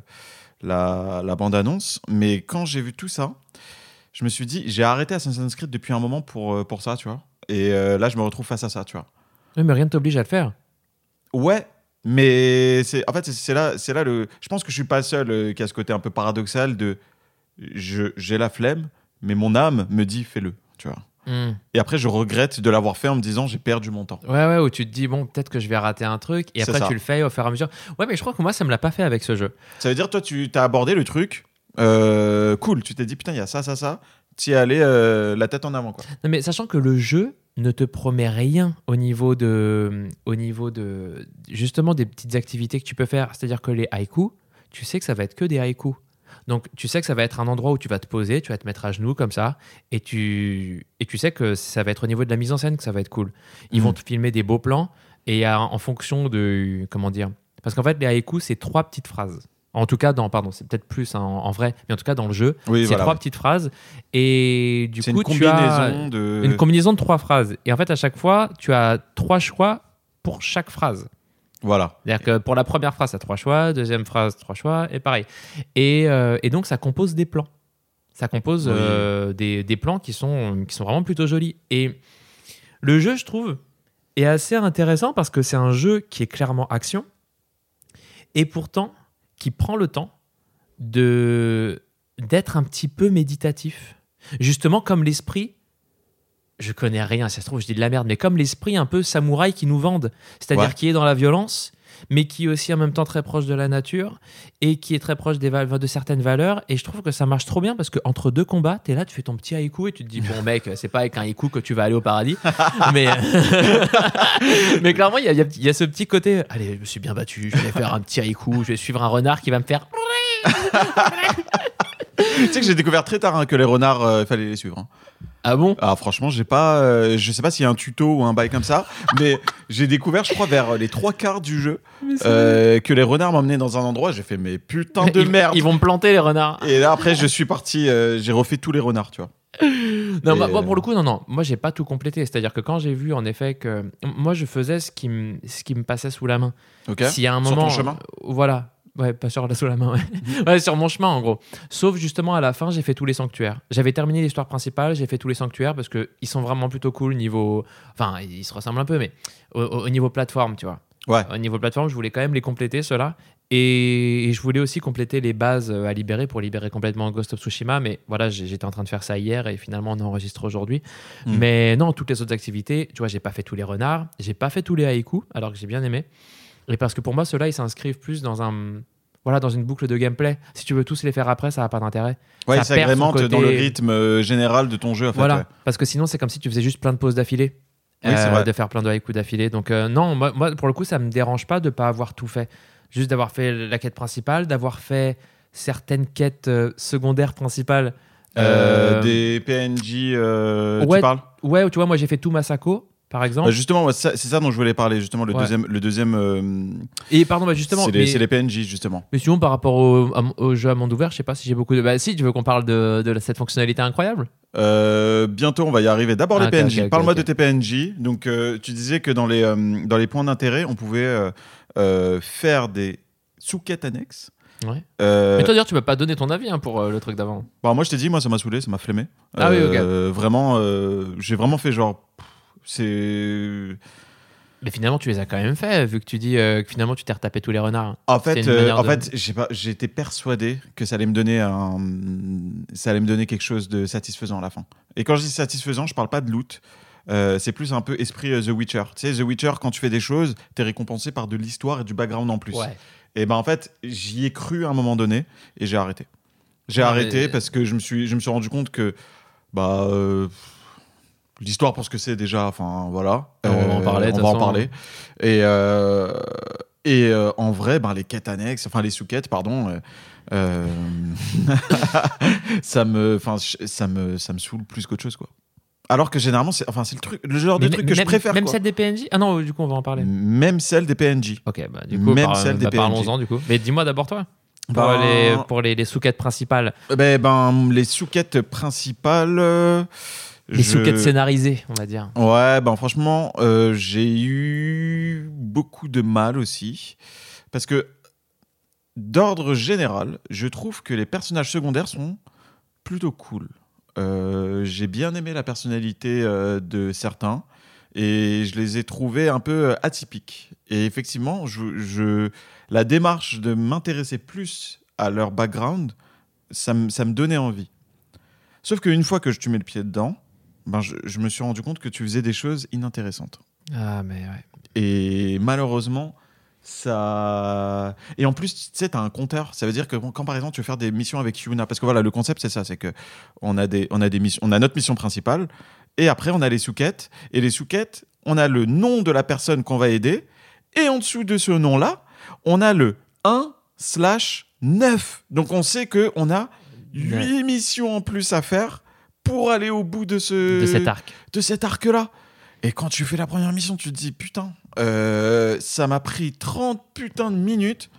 la, la bande-annonce. Mais quand j'ai vu tout ça, je me suis dit, j'ai arrêté Assassin's Creed depuis un moment pour, pour ça, tu vois. Et là, je me retrouve face à ça, tu vois. Oui, mais rien ne t'oblige à le faire. Ouais, mais c'est en fait c'est- là c'est là le je pense que je suis pas seul euh, qui a ce côté un peu paradoxal de j'ai la flemme mais mon âme me dit fais-le, tu vois. Hmm. Et après je regrette de l'avoir fait en me disant j'ai perdu mon temps. Ouais, ouais, où tu te dis, bon, peut-être que je vais rater un truc, et après ça. tu le fais au fur et à mesure. Ouais, mais je crois que moi, ça me l'a pas fait avec ce jeu. Ça veut dire toi tu t'as abordé le truc euh, cool, tu t'es dit putain il y a ça ça ça, es allé euh, la tête en avant quoi. Non, mais sachant que le jeu ne te promet rien au niveau de, au niveau de, justement des petites activités que tu peux faire. C'est-à-dire que les haïkus, tu sais que ça va être que des haïkus. Donc, tu sais que ça va être un endroit où tu vas te poser, tu vas te mettre à genoux comme ça, et tu, et tu sais que ça va être au niveau de la mise en scène que ça va être cool. Ils Mhm. vont te filmer des beaux plans, et à- en fonction de, comment dire, parce qu'en fait, les haïkus, c'est trois petites phrases. En tout cas, dans, pardon, c'est peut-être plus hein, en, en vrai, mais en tout cas, dans le jeu, Oui c'est voilà. trois petites phrases, et du coup, une tu as combinaison de une combinaison de trois phrases. Et en fait, à chaque fois, tu as trois choix pour chaque phrase. voilà. C'est-à-dire que pour la première phrase, tu as trois choix, deuxième phrase, trois choix, et pareil. Et, euh, et donc, ça compose des plans. Ça compose Oui. euh, des, des plans qui sont, qui sont vraiment plutôt jolis. Et le jeu, je trouve, est assez intéressant parce que c'est un jeu qui est clairement action, et pourtant qui prend le temps de d'être un petit peu méditatif. Justement, comme l'esprit, je connais rien, ça se trouve, je dis de la merde, mais comme l'esprit un peu samouraï qui nous vendent, c'est-à-dire Ouais. qui est dans la violence, mais qui est aussi en même temps très proche de la nature et qui est très proche des de certaines valeurs. Et je trouve que ça marche trop bien parce que entre deux combats, t'es là, tu fais ton petit haïku et tu te dis, bon mec, c'est pas avec un haïku que tu vas aller au paradis, mais, mais clairement, il y a, y a- y a ce petit côté, allez, je me suis bien battu, je vais faire un petit haïku, je vais suivre un renard qui va me faire tu sais que j'ai découvert très tard hein, que les renards il fallait les suivre. hein. Ah bon? Ah franchement, j'ai pas, euh, je sais pas s'il y a un tuto ou un bail comme ça, mais j'ai découvert, je crois, vers les trois quarts du jeu, euh, que les renards m'emmenaient dans un endroit. J'ai fait mais putain de ils, merde. Ils vont me planter les renards. Et là après, je suis parti, euh, j'ai refait tous les renards, tu vois. Non, Et, moi, moi, pour le coup, non, non. Moi, j'ai pas tout complété. C'est-à-dire que quand j'ai vu, en effet, que moi, je faisais ce qui me, ce qui me passait sous la main. Ok. S'il y a un Sur ton moment, chemin euh, voilà. Ouais, pas sur la sous la main. Ouais. Ouais, sur mon chemin, en gros. Sauf justement à la fin, j'ai fait tous les sanctuaires. J'avais terminé l'histoire principale, j'ai fait tous les sanctuaires parce que ils sont vraiment plutôt cool niveau. Enfin, ils se ressemblent un peu, mais au, au- au niveau plateforme, tu vois. Ouais. Au niveau plateforme, je voulais quand même les compléter, ceux-là. Et, et je voulais aussi compléter les bases euh, à libérer pour libérer complètement Ghost of Tsushima. Mais voilà, j'étais en train de faire ça hier et finalement on enregistre aujourd'hui. Mm. Mais non, toutes les autres activités, tu vois, j'ai pas fait tous les renards, j'ai pas fait tous les haïkus, alors que j'ai bien aimé. Et parce que pour moi, ceux-là, ils s'inscrivent plus dans un. Voilà, dans une boucle de gameplay. Si tu veux tous les faire après, ça n'a pas d'intérêt. Ouais, Ça ça perd son agrémente côté- dans le rythme euh, général de ton jeu. En fait, voilà, ouais. parce que sinon, c'est comme si tu faisais juste plein de pauses d'affilée. Oui, Euh, de faire plein de haïkus d'affilée. Donc, euh, non, moi, moi, pour le coup, ça me dérange pas de pas avoir tout fait. Juste d'avoir fait la quête principale, d'avoir fait certaines quêtes euh, secondaires principales. Des PNJ, ouais. tu parles? Ouais, tu vois, moi j'ai fait tout Masako. Par exemple. Bah, justement, moi, ça- c'est ça dont je voulais parler. Justement, le Ouais. deuxième, le deuxième, euh, Et pardon, bah justement. c'est les, PNJ justement. Mais sinon, par rapport au, au jeu à monde ouvert, je sais pas si j'ai beaucoup de. Bah, si, tu veux qu'on parle de, de cette fonctionnalité incroyable? Euh, bientôt, on va y arriver. D'abord Ah, les ok, PNJ. Parle-moi de tes PNJ. Donc, euh, tu disais que dans les dans les points d'intérêt, on pouvait faire des sous-quêtes annexes. Ouais. Euh, Mais toi, d'ailleurs, tu m'as pas donné ton avis hein, pour euh, le truc d'avant. Bah, moi, je t'ai dit, moi, ça m'a saoulé, ça m'a flemmé. Ah oui, Euh, Vraiment, j'ai vraiment fait genre. pff, C'est. Mais finalement, tu les as quand même fait, vu que tu dis euh, que finalement, tu t'es retapé tous les renards. En fait, euh, en de- fait, j'étais persuadé que ça allait me donner un, ça allait me donner quelque chose de satisfaisant à la fin. Et quand je dis satisfaisant, je parle pas de loot. Euh, c'est plus un peu esprit euh, The Witcher. Tu sais, The Witcher, quand tu fais des choses, t'es récompensé par de l'histoire et du background en plus. Ouais. Et ben en fait, j'y ai cru à un moment donné et j'ai arrêté. J'ai arrêté mais- parce que je me suis, je me suis rendu compte que bah l'histoire pour ce que c'est déjà. Enfin voilà. On va en parler, de On va en parler. Et euh, et euh, en vrai, ben les quêtes annexes, enfin les sous-quêtes, pardon. euh, euh, ça me, enfin ça me, ça me saoule plus qu'autre chose quoi. Alors que généralement, c'est, enfin c'est le truc, le genre de truc que je préfère. Même quoi. celle des PNJ Ah non, du coup, on va en parler. Même celle des PNJ. Ok, bah du coup, Même par- celle des bah, PNJ. parlons-en du coup. Mais dis-moi d'abord toi. Pour Ben- les, pour les, les sous-quêtes principales, Ben, ben, les sous-quêtes principales. euh, les je- sous-quêtes scénarisées, on va dire. Ouais, ben franchement, euh, j'ai eu beaucoup de mal aussi. Parce que, d'ordre général, je trouve que les personnages secondaires sont plutôt cool. Euh, j'ai bien aimé la personnalité euh, de certains et je les ai trouvés un peu atypiques. Et effectivement, je, je- la démarche de m'intéresser plus à leur background, ça, me- ça me donnait envie. Sauf qu'une fois que tu mets le pied dedans, ben je, je me suis rendu compte que tu faisais des choses inintéressantes. Ah, mais ouais. Et malheureusement, ça. Et en plus, tu sais, tu as un compteur. Ça veut dire que quand, par exemple, tu veux faire des missions avec Yuna, parce que voilà, le concept, c'est ça c'est que on a, des, on, a des missions, on a notre mission principale, et après, on a les sous-quêtes. Et les sous-quêtes, on a le nom de la personne qu'on va aider, et en dessous de ce nom-là, on a le 1 slash 9. Donc, on sait qu'on a 8 Ouais. missions en plus à faire pour aller au bout de ce De cet arc. de cet arc-là. Et quand tu fais la première mission, tu te dis putain, euh, ça m'a pris 30 putains de minutes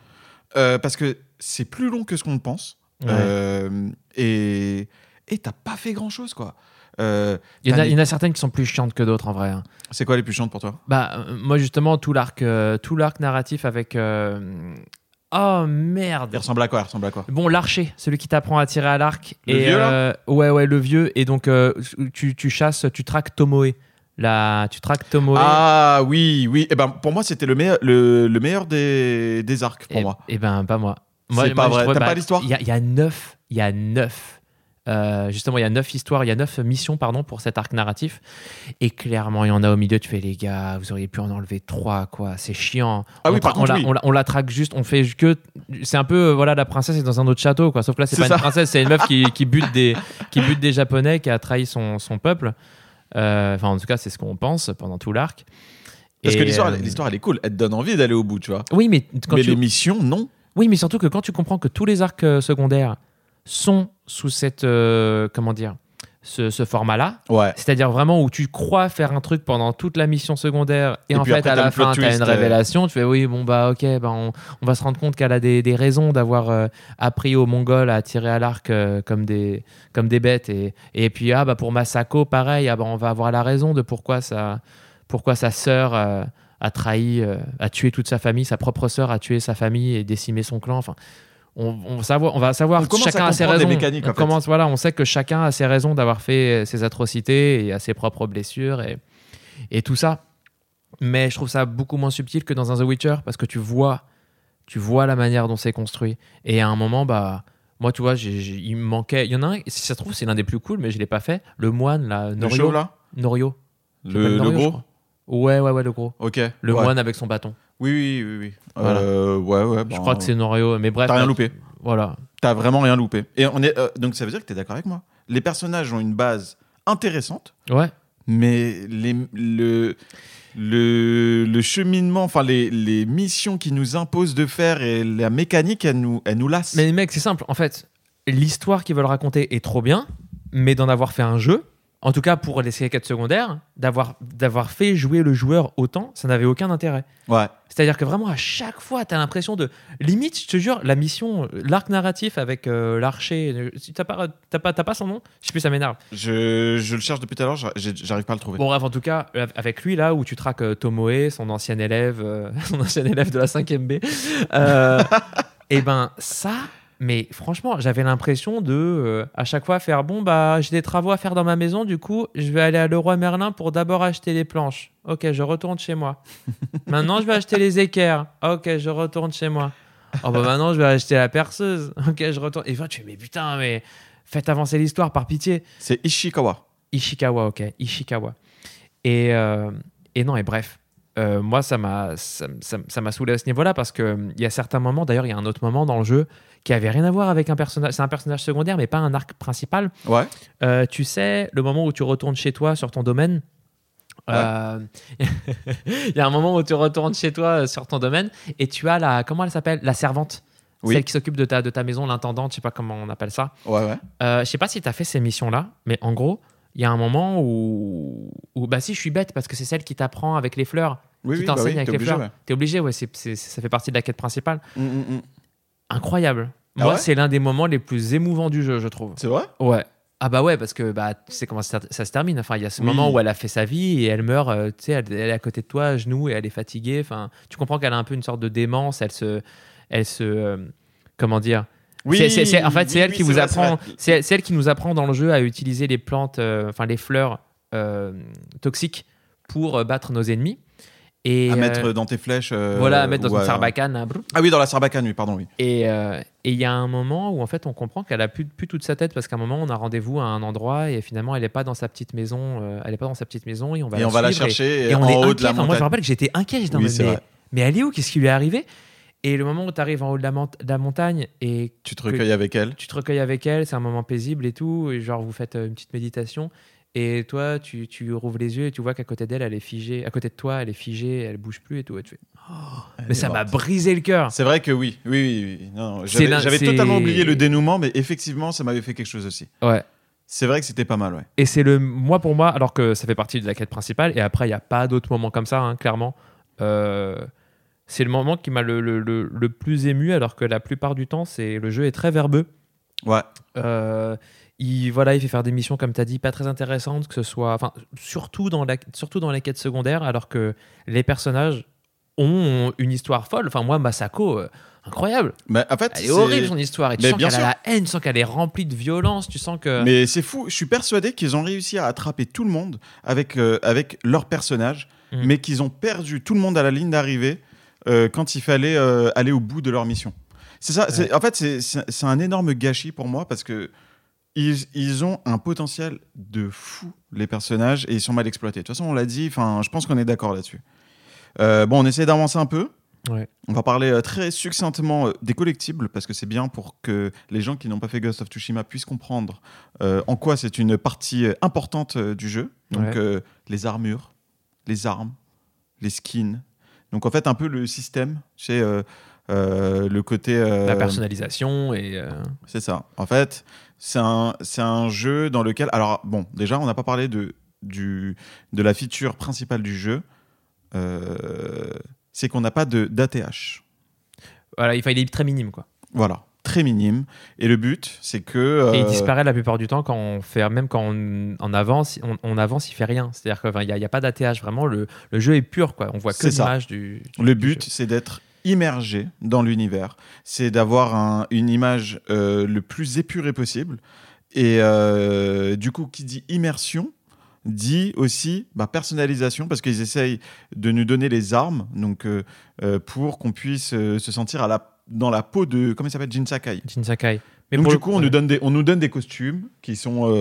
euh, parce que c'est plus long que ce qu'on le pense. Ouais. Euh, et et t'as pas fait grand chose quoi. Euh, Il y, en a, t'as il y en a certaines qui sont plus chiantes que d'autres en vrai. hein. C'est quoi les plus chiantes pour toi? Bah, euh, moi justement, tout l'arc, euh, tout l'arc narratif avec. Oh Il merde. ressemble à quoi? Il ressemble à quoi? Bon, l'archer, celui qui t'apprend à tirer à l'arc. Le et, vieux, là? euh, Ouais, ouais, le vieux. Et donc, euh, tu, tu chasses, tu traques Tomoe. Là, tu traques Tomoe. Ah oui, oui. Et ben pour moi c'était le meilleur, le, le meilleur des, des arcs pour et, moi. et ben, pas moi. C'est pas vrai. T'as bah, pas l'histoire? Il y il y a neuf. Il y a neuf. Euh, justement, il y a neuf histoires, il y a neuf missions pardon, pour cet arc narratif. Et clairement, il y en a au milieu. Tu fais, les gars, vous auriez pu en enlever trois, quoi. C'est chiant. Ah oui, on, par tra- contre, on, la, oui. on, la, on la traque juste, on fait que. C'est un peu, euh, voilà, la princesse est dans un autre château, quoi. Sauf que là, c'est pas ça. une princesse, c'est une meuf qui, qui, bute des, qui bute des Japonais, qui a trahi son, son peuple. Euh, Enfin, en tout cas, c'est ce qu'on pense pendant tout l'arc. Parce que l'histoire, euh, l'histoire elle est cool. Elle te donne envie d'aller au bout, tu vois. Oui, mais quand Mais tu, les missions, non. oui, mais surtout que quand tu comprends que tous les arcs secondaires sont sous cette euh, comment dire ce, ce format-là, Ouais. c'est-à-dire vraiment où tu crois faire un truc pendant toute la mission secondaire et, Et en fait après, à la fin tu as une euh. révélation, tu fais oui bon bah ok bah, on, on va se rendre compte qu'elle a des, des raisons d'avoir euh, appris aux Mongols à tirer à l'arc euh, comme des comme des bêtes et, et puis ah bah pour Masako pareil ah bah on va avoir la raison de pourquoi ça pourquoi sa sœur a trahi, a tué toute sa famille, sa propre sœur a tué sa famille et décimé son clan. Enfin, on, on va savoir, on va savoir On commence chacun à a ses raisons. on commence, voilà, on sait que chacun a ses raisons d'avoir fait ses atrocités et a ses propres blessures et, et tout ça. Mais je trouve ça beaucoup moins subtil que dans un The Witcher parce que tu vois, tu vois la manière dont c'est construit. Et à un moment, bah. Moi, tu vois, il me manquait. Il y en a un, si ça se trouve, c'est l'un des plus cool, mais je l'ai pas fait. Le moine, là, Le Norio. show là? Norio. Le, le Norio, gros? Ouais, ouais, ouais, le gros. Ok. Le ouais. moine avec son bâton. Oui, oui, oui. oui. Voilà. Euh, ouais, ouais. Je bah, crois que c'est Norio, mais bref. T'as rien bah, loupé. Voilà. T'as vraiment rien loupé. Et on est, euh, donc ça veut dire que t'es d'accord avec moi. Les personnages ont une base intéressante, Ouais. mais les, le, le, le cheminement, enfin les, les missions qui nous imposent de faire et la mécanique, elle nous, elle nous lasse. Mais mec, c'est simple. En fait, l'histoire qu'ils veulent raconter est trop bien, mais d'en avoir fait un jeu, en tout cas pour les quêtes secondaires, d'avoir d'avoir fait jouer le joueur autant, ça n'avait aucun intérêt. Ouais. C'est-à-dire que vraiment à chaque fois, tu as l'impression de limite, je te jure, la mission, l'arc narratif avec euh, l'archer, t'as pas, t'as pas, t'as pas son nom, je sais plus, ça m'énerve. Je, je le cherche depuis tout à l'heure, j'arrive pas à le trouver. Bon bref, en tout cas, euh, avec lui là où tu traques euh, Tomoe, son ancien élève, euh, son ancien élève de la 5ème B, et ben ça, mais franchement, j'avais l'impression de euh, à chaque fois faire bon bah j'ai des travaux à faire dans ma maison, du coup je vais aller à Leroy Merlin pour d'abord acheter les planches. Ok, je retourne chez moi. maintenant je vais acheter les équerres. Ok, je retourne chez moi. Oh bah maintenant je vais acheter la perceuse. Ok, je retourne. Et enfin, tu fais mais putain mais faites avancer l'histoire par pitié. C'est Ishikawa. Ishikawa, ok, Ishikawa. Et, euh, et non, et bref, euh, moi, ça m'a ça, ça- ça m'a saoulé à ce niveau-là parce qu'il y a certains moments, d'ailleurs, il y a un autre moment dans le jeu qui avait rien à voir avec un personnage, c'est un personnage secondaire, mais pas un arc principal. Ouais. Euh, tu sais, le moment où tu retournes chez toi sur ton domaine. euh, Il y a un moment où tu retournes chez toi euh, sur ton domaine et tu as la comment elle s'appelle? La servante Oui. celle qui s'occupe de ta, de ta maison l'intendante je sais pas comment on appelle ça Ouais, ouais. euh, je sais pas si tu as fait ces missions-là, mais en gros, il y a un moment où, où bah si je suis bête parce que c'est celle qui t'apprend avec les fleurs, Oui, qui oui, bah t'enseigne oui, avec les obligé, fleurs. ouais. T'es obligé, ouais, c'est- ça fait partie de la quête principale. Mm, mm, mm. Incroyable. Ah Moi, ouais c'est l'un des moments les plus émouvants du jeu, je trouve. C'est vrai? Ouais. Ah bah ouais, parce que bah, tu sais comment ça, ça se termine. Enfin, il y a ce Oui. moment où elle a fait sa vie et elle meurt, euh, tu sais, elle, elle est à côté de toi, à genoux, et elle est fatiguée. Enfin, tu comprends qu'elle a un peu une sorte de démence. Elle se, elle se, euh, comment dire? C'est- c'est- c'est- en fait, c'est oui, elle oui, qui vous vrai, apprend. C'est elle qui nous apprend dans le jeu à utiliser les plantes, euh, enfin les fleurs toxiques pour battre nos ennemis. Et À euh, mettre dans tes flèches. euh, voilà, à mettre dans une sarbacane. brrr. Ah oui, dans la sarbacane, oui, pardon, oui. Et euh, et il y a un moment où en fait on comprend qu'elle a plus, plus toute sa tête parce qu'à un moment on a rendez-vous à un endroit et finalement elle est pas dans sa petite maison. elle est pas dans sa petite maison et on va et la on va la et- chercher et on en est haut de inquiet. la Enfin, moi, je me montagne. rappelle que j'étais inquiet. Oui, mais, vrai. mais elle est où? Qu'est-ce qui lui est arrivé? Et le moment où tu arrives en haut de la, mont- de la montagne et Tu te recueilles avec elle. tu te recueilles avec elle, c'est un moment paisible et tout, et genre vous faites une petite méditation, et toi tu, tu rouvres les yeux et tu vois qu'à côté d'elle, elle est figée, à côté de toi, elle est figée, elle bouge plus et tout, et tu fais, Oh, mais ça m'a brisé le cœur. C'est vrai que oui, oui, oui. oui. Non, J'avais totalement oublié le dénouement, mais effectivement, ça m'avait fait quelque chose aussi. Ouais. C'est vrai que c'était pas mal, ouais. Et c'est le moi pour moi, alors que ça fait partie de la quête principale, et après il n'y a pas d'autres moments comme ça, hein, clairement. Euh, c'est le moment qui m'a le, le- le- le plus ému, alors que la plupart du temps, c'est le jeu est très verbeux. Ouais. Euh, il, voilà, il fait faire des missions, comme tu as dit, pas très intéressantes, que ce soit. Enfin, surtout dans, la, surtout dans les quêtes secondaires, alors que les personnages ont une histoire folle. Enfin, moi, Masako, euh, incroyable. Mais en fait, Elle est c'est- horrible, son histoire. Et tu Mais sens bien qu'elle a la haine, tu sens qu'elle est remplie de violence, tu sens que. Mais c'est fou, je suis persuadé qu'ils ont réussi à attraper tout le monde avec, euh, avec leur personnage, Mhm. mais qu'ils ont perdu tout le monde à la ligne d'arrivée euh, quand il fallait euh, aller au bout de leur mission. C'est ça, en fait, c'est un énorme gâchis pour moi parce que ils, ils ont un potentiel de fou, les personnages, et ils sont mal exploités. De toute façon, on l'a dit, je pense qu'on est d'accord là-dessus. Euh, bon, on essaie d'avancer un peu. Ouais. On va parler euh, très succinctement euh, des collectibles parce que c'est bien pour que les gens qui n'ont pas fait Ghost of Tsushima puissent comprendre en quoi c'est une partie importante du jeu. Donc Ouais. les armures, les armes, les skins. Donc en fait un peu le système, c'est le côté. La personnalisation et. c'est ça. En fait, c'est un, un jeu dans lequel. Alors, bon, déjà, on n'a pas parlé de, du, de la feature principale du jeu. Euh, c'est qu'on n'a pas de d'ATH. Voilà, il, est très minime, quoi. Voilà. Très minime. Et le but, c'est que. Et il euh, disparaît la plupart du temps quand on fait, même quand on, on avance, on, on avance, il fait rien. C'est-à-dire qu'il n'y a, il y a pas d'ATH, vraiment, le, le jeu est pur, quoi. On voit que l'image du, du- Le but, c'est d'être immergé dans l'univers. C'est d'avoir un- une image euh, le plus épurée possible. Et euh, du coup, qui dit immersion dit aussi bah, personnalisation parce qu'ils essayent de nous donner les armes donc euh, pour qu'on puisse se sentir à la, dans la peau de comment il s'appelle? Jin Sakai. Jin Sakai. Mais donc du coup, on nous donne des on nous donne des costumes qui sont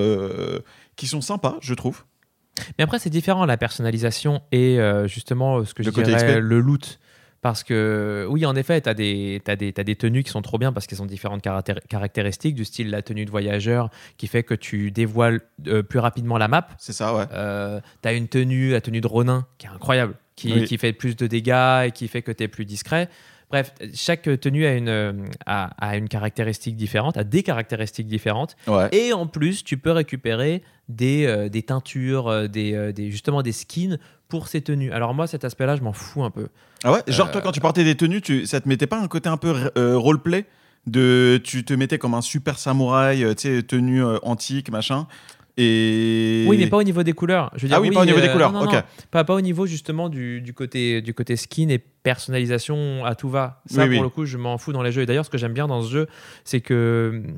qui sont sympas, je trouve. Mais après, c'est différent, la personnalisation et euh, justement ce que je Le dirais XP. le loot. Parce que, oui, en effet, tu as, des t'as des, tenues qui sont trop bien parce qu'elles ont différentes caractér- caractéristiques, du style la tenue de voyageur qui fait que tu dévoiles euh, plus rapidement la map. C'est ça, ouais. Euh, tu as une tenue, la tenue de Ronin, qui est incroyable, qui, Oui. qui fait plus de dégâts et qui fait que tu es plus discret. Bref, chaque tenue a une, a, a une caractéristique différente, a des caractéristiques différentes. Ouais. Et en plus, tu peux récupérer des, euh, des teintures, euh, des, des, justement des skins pour ces tenues. Alors moi, cet aspect-là, je m'en fous un peu. Ah ouais Genre, Euh, toi, quand tu portais des tenues, tu... ça te mettait pas un côté un peu euh, roleplay de Tu te mettais comme un super samouraï, euh, tu sais, tenue euh, antique, machin? Et. Oui, mais pas au niveau des couleurs. Je veux dire, Ah oui, pas au niveau des euh, couleurs, non, non. Pas, pas au niveau justement du, du côté, du côté skin et personnalisation à tout va. Ça, Oui, pour oui. le coup, je m'en fous dans les jeux. Et d'ailleurs, ce que j'aime bien dans ce jeu, c'est que, hum,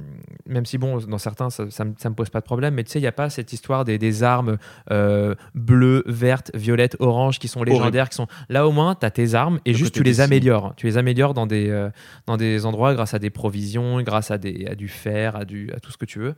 même si, bon, dans certains, ça, ça, me- ça me pose pas de problème, mais tu sais, il n'y a pas cette histoire des, des armes euh, bleues, vertes, violettes, oranges qui sont légendaires. Qui sont... Là, au moins, tu as tes armes et Le juste tu les améliores. Tu les améliores dans des, euh, dans des endroits grâce à des provisions, grâce à, des, à du fer, à, du, à tout ce que tu veux.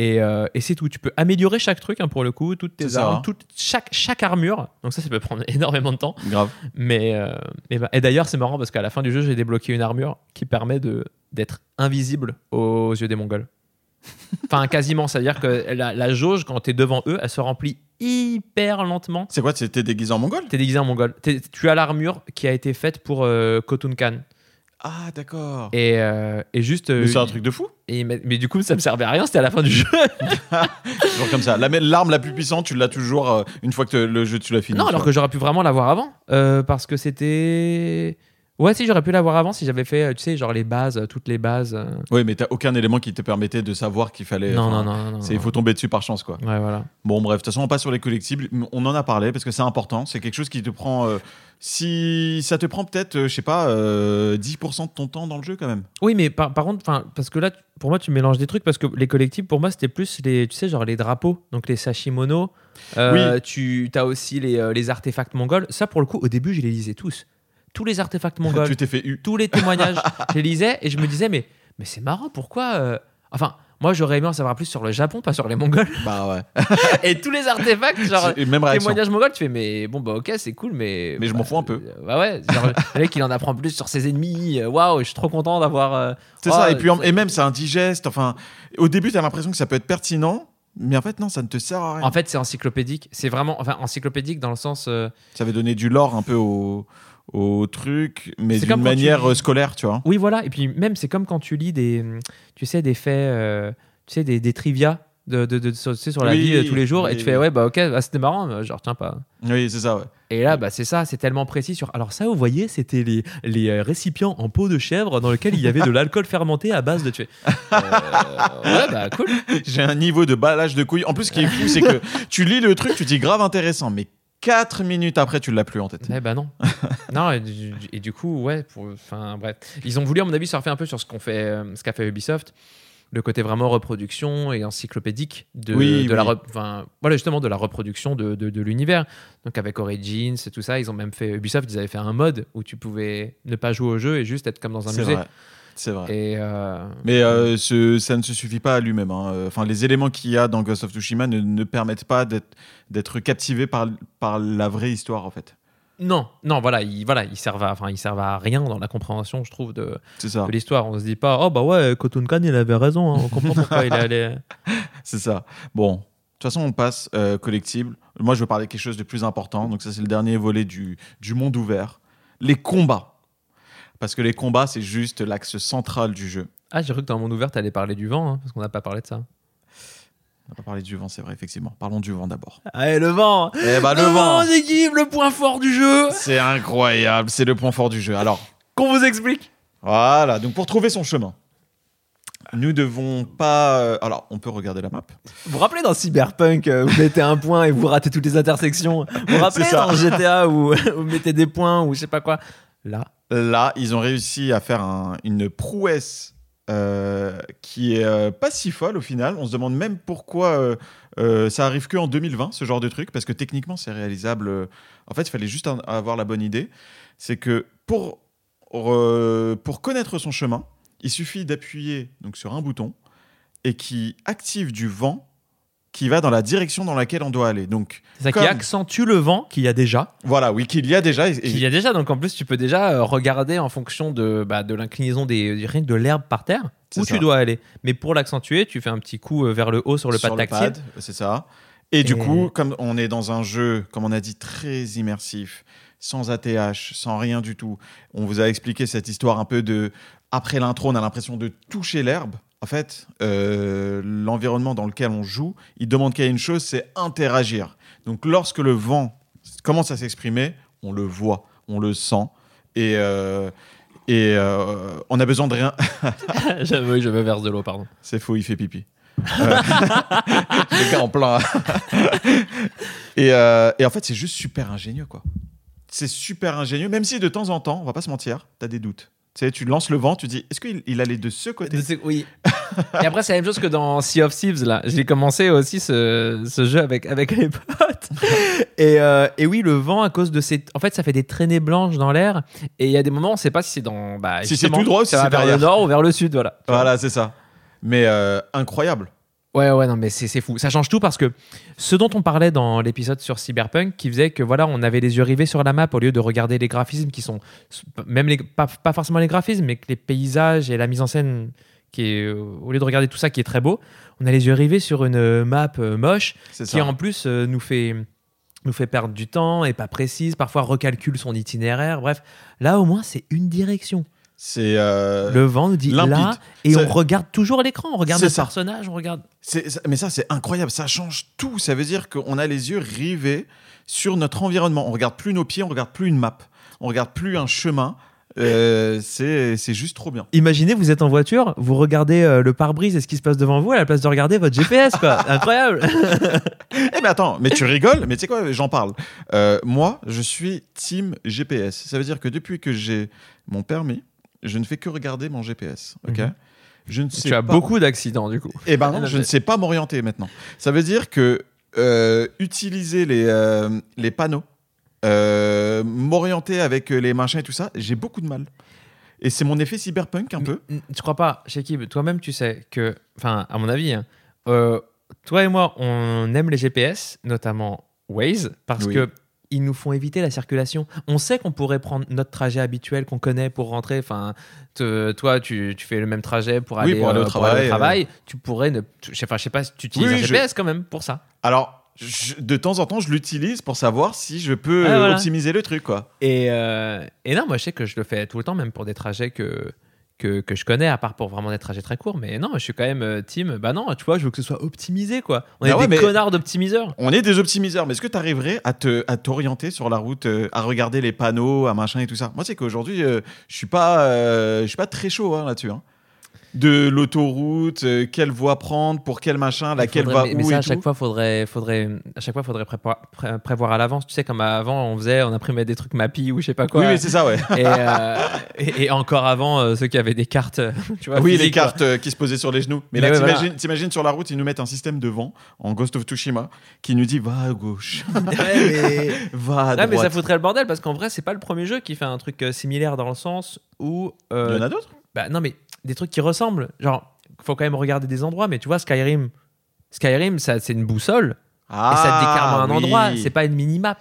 Et, euh, et c'est tout. Tu peux améliorer chaque truc hein, pour le coup, toutes tes armes, toute, chaque, chaque armure. Donc ça, ça peut prendre énormément de temps. Grave. Mais euh, et, bah- et d'ailleurs, c'est marrant parce qu'à la fin du jeu, j'ai débloqué une armure qui permet de d'être invisible aux yeux des Mongols. Enfin, quasiment. C'est-à-dire que la, la jauge, quand tu es devant eux, elle se remplit hyper lentement. C'est quoi C'était déguisé en mongol? Tu es déguisé en Mongol. T'es- tu as l'armure qui a été faite pour euh, Khotun Khan. Ah, d'accord. Et, euh, et juste. euh, Mais c'est un truc de fou. et- mais, mais du coup, ça me servait à rien. C'était à la fin du jeu. Toujours comme ça. La- L'arme la plus puissante, tu l'as toujours euh, une fois que te- le jeu, tu l'as fini. Non, alors vois. que j'aurais pu vraiment l'avoir avant. euh, parce que c'était. Ouais, si, j'aurais pu l'avoir avant si j'avais fait, euh, tu sais, genre les bases, toutes les bases. euh. Oui, mais t'as aucun élément qui te permettait de savoir qu'il fallait. Non, non, non, non, Il faut tomber dessus par chance, quoi. Ouais, voilà. Bon, bref, de toute façon, on passe sur les collectibles. On en a parlé parce que c'est important. C'est quelque chose qui te prend. euh, si ça te prend peut-être, euh, je sais pas, euh, 10% de ton temps dans le jeu quand même. Oui, mais par, par contre, parce que là, pour moi, tu mélanges des trucs parce que les collectibles, pour moi, c'était plus les, tu sais, genre les drapeaux, donc les sashimono. Euh, Tu as aussi les, les artefacts mongols. Ça, pour le coup, au début, je les lisais tous. Tous les artefacts mongols. tu t'es fait eu. tous les témoignages, je les lisais et je me disais, mais, mais c'est marrant, pourquoi euh, Enfin, moi, j'aurais aimé en savoir plus sur le Japon, pas sur les Mongols. Bah ouais. et tous les artefacts, genre. Même réaction. Témoignage mongol, tu fais, mais bon, bah ok, c'est cool, mais. Mais je bah, m'en fous un peu. euh, Bah ouais, genre, le mec, il en apprend plus sur ses ennemis. euh, Waouh, je suis trop content d'avoir. euh, C'est oh, ça. Et puis, et même, c'est indigeste. Enfin, au début, t'as l'impression que ça peut être pertinent. Mais en fait, non, ça ne te sert à rien. En fait, c'est encyclopédique. C'est vraiment. Enfin, encyclopédique dans le sens. euh, Ça va donner du lore un peu au, au truc, mais d'une tu manière euh, scolaire, tu vois. Oui, voilà. Et puis, même, c'est comme quand tu lis des. Tu sais, des faits. euh, tu sais, des, des trivia. De, de, de- sur, tu sais, sur la Oui, vie euh, tous les jours et tu fais ouais bah ok bah, c'était marrant mais je retiens pas Oui, c'est ça, ouais. et là bah c'est ça c'est tellement précis sur alors ça vous voyez c'était les, les récipients en peau de chèvre dans lesquels il y avait de l'alcool fermenté à base de tuer ouais bah cool J'ai un niveau de balage de couilles. En plus, ce qui est fou, c'est que tu lis le truc, tu dis grave intéressant, mais 4 minutes après, tu l'as plus en tête. Eh bah non. non, et du, et du coup, ouais, enfin bref. Ils ont voulu, à mon avis, surfer un peu sur ce qu'on fait, euh, ce qu'a fait Ubisoft. Le côté vraiment reproduction et encyclopédique de, Oui, de la, oui. enfin, voilà, justement, de la reproduction de, de, de l'univers. Donc avec Origins et tout ça, ils ont même fait, Ubisoft, ils avaient fait un mode où tu pouvais ne pas jouer au jeu et juste être comme dans un musée. vrai. C'est vrai. Et euh, Mais euh, ce- ça ne se suffit pas à lui-même. hein. Enfin, les éléments qu'il y a dans Ghost of Tsushima ne, ne permettent pas d'être captivé par, par la vraie histoire, en fait. non, non, voilà, ils, voilà, ils servent à, enfin, ils servent à rien dans la compréhension, je trouve, de, l'histoire. On se dit pas, oh bah ouais, Khan, il avait raison, hein, on comprend pourquoi il est allé. C'est ça. Bon, de toute façon, on passe euh, collectible. Moi, je veux parler de quelque chose de plus important. Donc, ça, c'est le dernier volet du, du monde ouvert. Les combats. Parce que les combats, c'est juste l'axe central du jeu. Ah, j'ai cru que dans mon ouvert, t'allais parler du vent, hein, parce qu'on n'a pas parlé de ça. On va pas parler du vent, c'est vrai, effectivement. Parlons du vent d'abord. Allez, le vent Eh bah, le vent équipe, le point fort du jeu C'est incroyable, c'est le point fort du jeu. Alors, Qu'on vous explique voilà, donc pour trouver son chemin, nous devons pas. euh, Alors, on peut regarder la map. Vous vous rappelez dans Cyberpunk, euh, vous mettez un point et vous ratez toutes les intersections? Vous vous rappelez dans GTA où vous mettez des points ou je sais pas quoi? Là, Là, ils ont réussi à faire un- une prouesse euh, qui est euh, pas si folle au final. On se demande même pourquoi euh, ça arrive que en 2020, ce genre de truc, parce que techniquement, c'est réalisable. En fait, il fallait juste avoir la bonne idée. C'est que pour, pour connaître son chemin, il suffit d'appuyer donc sur un bouton et qui active du vent qui va dans la direction dans laquelle on doit aller. Donc c'est ça Comme- qui accentue le vent qu'il y a déjà. voilà, oui, qu'il y a déjà. et- Qu'il y a déjà, donc en plus, tu peux déjà euh, regarder en fonction de, bah, de l'inclinaison des, de l'herbe par terre où ça. tu dois aller. Mais pour l'accentuer, tu fais un petit coup euh, vers le haut sur le sur pad tactile. c'est ça. Et du coup, comme on est dans un jeu, comme on a dit, très immersif, sans ATH, sans rien du tout, on vous a expliqué cette histoire un peu de. Après l'intro, on a l'impression de toucher l'herbe. En fait, euh, l'environnement dans lequel on joue, il demande qu'il y ait une chose, c'est interagir. Donc, lorsque le vent commence à s'exprimer, on le voit, on le sent. Et, euh, et euh, on a besoin de rien. J'avoue, je me verse de l'eau, pardon. C'est faux, il fait pipi. Le gars en plein. et, et en fait, c'est juste super ingénieux, quoi. C'est super ingénieux, même si de temps en temps, on va pas se mentir, t'as des doutes. Tu sais, tu lances le vent, tu dis, est-ce qu'il il allait de ce côté Oui. Et après, c'est la même chose que dans Sea of Thieves, là. J'ai commencé aussi ce, ce jeu avec, avec les potes. Et, euh, et oui, le vent, à cause de ces. En fait, ça fait des traînées blanches dans l'air. Et il y a des moments, on sait pas si c'est dans. Bah, Si c'est tout droit si c'est vers derrière. le nord ou vers le sud, voilà. Voilà, c'est ça. Mais euh, incroyable. Ouais, ouais, non, mais c'est fou. Ça change tout parce que ce dont on parlait dans l'épisode sur Cyberpunk, qui faisait que voilà, on avait les yeux rivés sur la map au lieu de regarder les graphismes qui sont même les, pas, pas forcément les graphismes, mais que les paysages et la mise en scène qui est euh, au lieu de regarder tout ça qui est très beau, on a les yeux rivés sur une euh, map euh, moche qui en plus nous fait nous fait perdre du temps et pas précise, parfois recalcule son itinéraire. Bref, là au moins c'est une direction. C'est euh, Le vent nous dit limpide. là et on regarde toujours l'écran, on regarde le personnage, on regarde mais ça, c'est incroyable. Ça change tout. Ça veut dire qu'on a les yeux rivés sur notre environnement. On regarde plus nos pieds, on regarde plus une map, on regarde plus un chemin. Euh, c'est c'est juste trop bien. Imaginez, vous êtes en voiture, vous regardez euh, le pare-brise et ce qui se passe devant vous à la place de regarder votre GPS, quoi. Incroyable. Eh mais attends, mais tu rigoles, mais tu sais quoi, j'en parle. Euh, moi, je suis team GPS. Ça veut dire que depuis que j'ai mon permis, je ne fais que regarder mon GPS. Ok. Mhm. Je ne sais tu as pas. beaucoup d'accidents, du coup. Eh ben non, je ne sais pas m'orienter maintenant. Ça veut dire que euh, utiliser les, euh, les panneaux, euh, m'orienter avec les machins et tout ça, j'ai beaucoup de mal. Et c'est mon effet cyberpunk un peu. Tu crois pas, Shekib, toi-même, tu sais que, enfin, à mon avis, hein, euh, toi et moi, on aime les GPS, notamment Waze, parce Oui. que ils nous font éviter la circulation. On sait qu'on pourrait prendre notre trajet habituel qu'on connaît pour rentrer. Enfin, te- toi, tu, tu fais le même trajet pour Oui, aller, pour aller au euh, travail, Tu pourrais ne, je sais pas, je sais pas, si tu utilises Oui, un je- GPS quand même pour ça. Alors, je- de temps en temps, je l'utilise pour savoir si je peux Ah, euh, voilà. optimiser le truc, quoi. Et, euh, et non, moi je sais que je le fais tout le temps, même pour des trajets que, que, que je connais, à part pour vraiment des trajets très courts. Mais non, je suis quand même euh, team. Bah non, tu vois, je veux que ce soit optimisé, quoi. On est Ah ouais, des connards d'optimiseurs. On est des optimiseurs, mais est-ce que tu arriverais à te à t'orienter sur la route, euh, à regarder les panneaux, à machin et tout ça? Moi, c'est qu'aujourd'hui, euh, je suis pas, euh, je suis pas très chaud hein, là-dessus. hein. De l'autoroute, euh, quelle voie prendre, pour quel machin, laquelle Faudrait- va mais, mais où ça, et à chaque fois, faudrait, faudrait, à chaque fois, faudrait prévoir, pré- prévoir à l'avance. Tu sais, comme avant, on faisait, on imprimait des trucs Mappy ou je sais pas quoi. Oui, oui, c'est ça, ouais. et, euh, et, et encore avant, euh, ceux qui avaient des cartes, tu vois. oui, les physiques, cartes qui se posaient sur les genoux. Mais, Mais là, ouais, voilà. t'imagines, sur la route, ils nous mettent un système de vent en Ghost of Tsushima qui nous dit va à gauche, Ouais, mais- va à Ouais, droite. mais ça foutrait le bordel parce qu'en vrai, c'est pas le premier jeu qui fait un truc similaire dans le sens où. Il y en a d'autres? Bah non, mais des trucs qui ressemblent. Genre, faut quand même regarder des endroits, mais tu vois, Skyrim. Skyrim, ça, c'est une boussole et ça te clairement un oui. endroit, c'est pas une mini-map.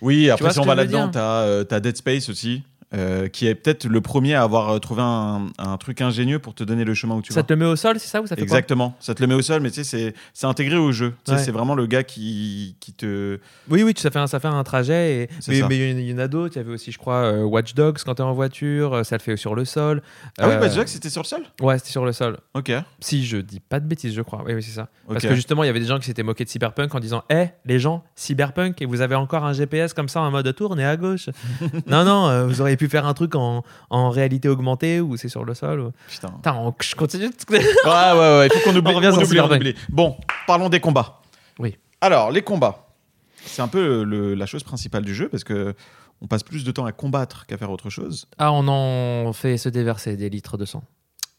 Oui, après, si on va là-dedans, t'as euh, Dead Space aussi, euh, qui est peut-être le premier à avoir euh, trouvé un, un truc ingénieux pour te donner le chemin où tu ça vas. te le met au sol, c'est ça ou ça fait Exactement, ça te le met au sol, mais tu sais, c'est- intégré au jeu. Tu sais, Ouais. C'est vraiment le gars qui, qui te. Oui, oui, ça fait un, ça fait un trajet. Et... Mais ça. il y en- a d'autres. Il y avait aussi, je crois, euh, Watch Dogs quand t'es en voiture, ça le fait sur le sol. Ah oui, Euh, bah déjà que c'était sur le sol? Ouais, c'était sur le sol. Ok. Si je dis pas de bêtises, je crois. Oui, oui, c'est ça. Parce que justement, il y avait des gens qui s'étaient moqués de Cyberpunk en disant Eh, les gens, Cyberpunk, et vous avez encore un GPS comme ça en mode tourne et à gauche. non, non, vous auriez pu faire un truc en, en réalité augmentée ou c'est sur le sol. ou- Putain. Putain, on- je continue. Ouais, ouais, ouais, il faut qu'on oublie. On revient sur oublie, on oublie. Bon, parlons des combats. Oui. Alors, les combats. C'est un peu le- la chose principale du jeu parce que on passe plus de temps à combattre qu'à faire autre chose. Ah, on en fait se déverser des litres de sang.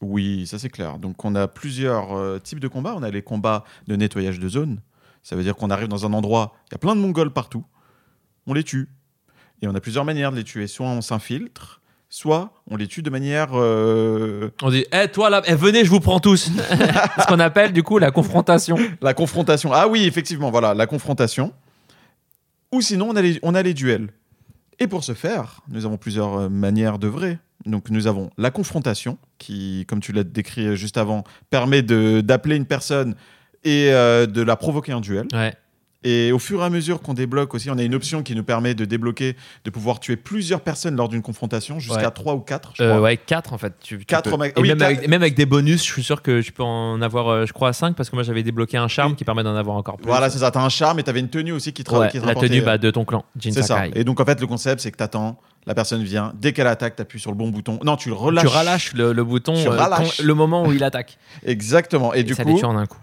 Oui, ça c'est clair. Donc on a plusieurs euh, types de combats. On a les combats de nettoyage de zone. Ça veut dire qu'on arrive dans un endroit, il y a plein de Mongols partout. On les tue. Et on a plusieurs manières de les tuer. Soit on s'infiltre, soit on les tue de manière... euh, On dit Eh, toi là, eh, venez, je vous prends tous. ce qu'on appelle du coup la confrontation. la confrontation. Ah oui, effectivement, voilà, la confrontation. Ou sinon, on a les, on a les duels. Et pour ce faire, nous avons plusieurs euh, manières d'œuvrer. Donc nous avons la confrontation, qui, comme tu l'as décrit euh, juste avant, permet d'appeler une personne et euh, de la provoquer en duel. Ouais. Et au fur et à mesure qu'on débloque aussi, on a une option qui nous permet de débloquer, de pouvoir tuer plusieurs personnes lors d'une confrontation, jusqu'à Ouais. 3 ou 4, je Euh, crois. ouais, 4 en fait. Tu, tu Quatre peux- au max- Et oui, même, quatre- avec, même avec des bonus, je suis sûr que tu peux en avoir, euh, je crois, 5 parce que moi j'avais débloqué un charme Oui. qui permet d'en avoir encore plus. Voilà, c'est ça. T'as un charme et t'avais une tenue aussi qui te, Ouais, qui te la rapportait, tenue euh, bah, de ton clan, Jin C'est ça. Sakai. Et donc en fait, le concept, c'est que t'attends, la personne vient, dès qu'elle attaque, t'appuies sur le bon bouton. Non, tu le relâches. Tu relâches le, le bouton Tu euh, relâches. quand- le moment où il attaque. Exactement. Et, Et, du ça coup, les tue en un coup.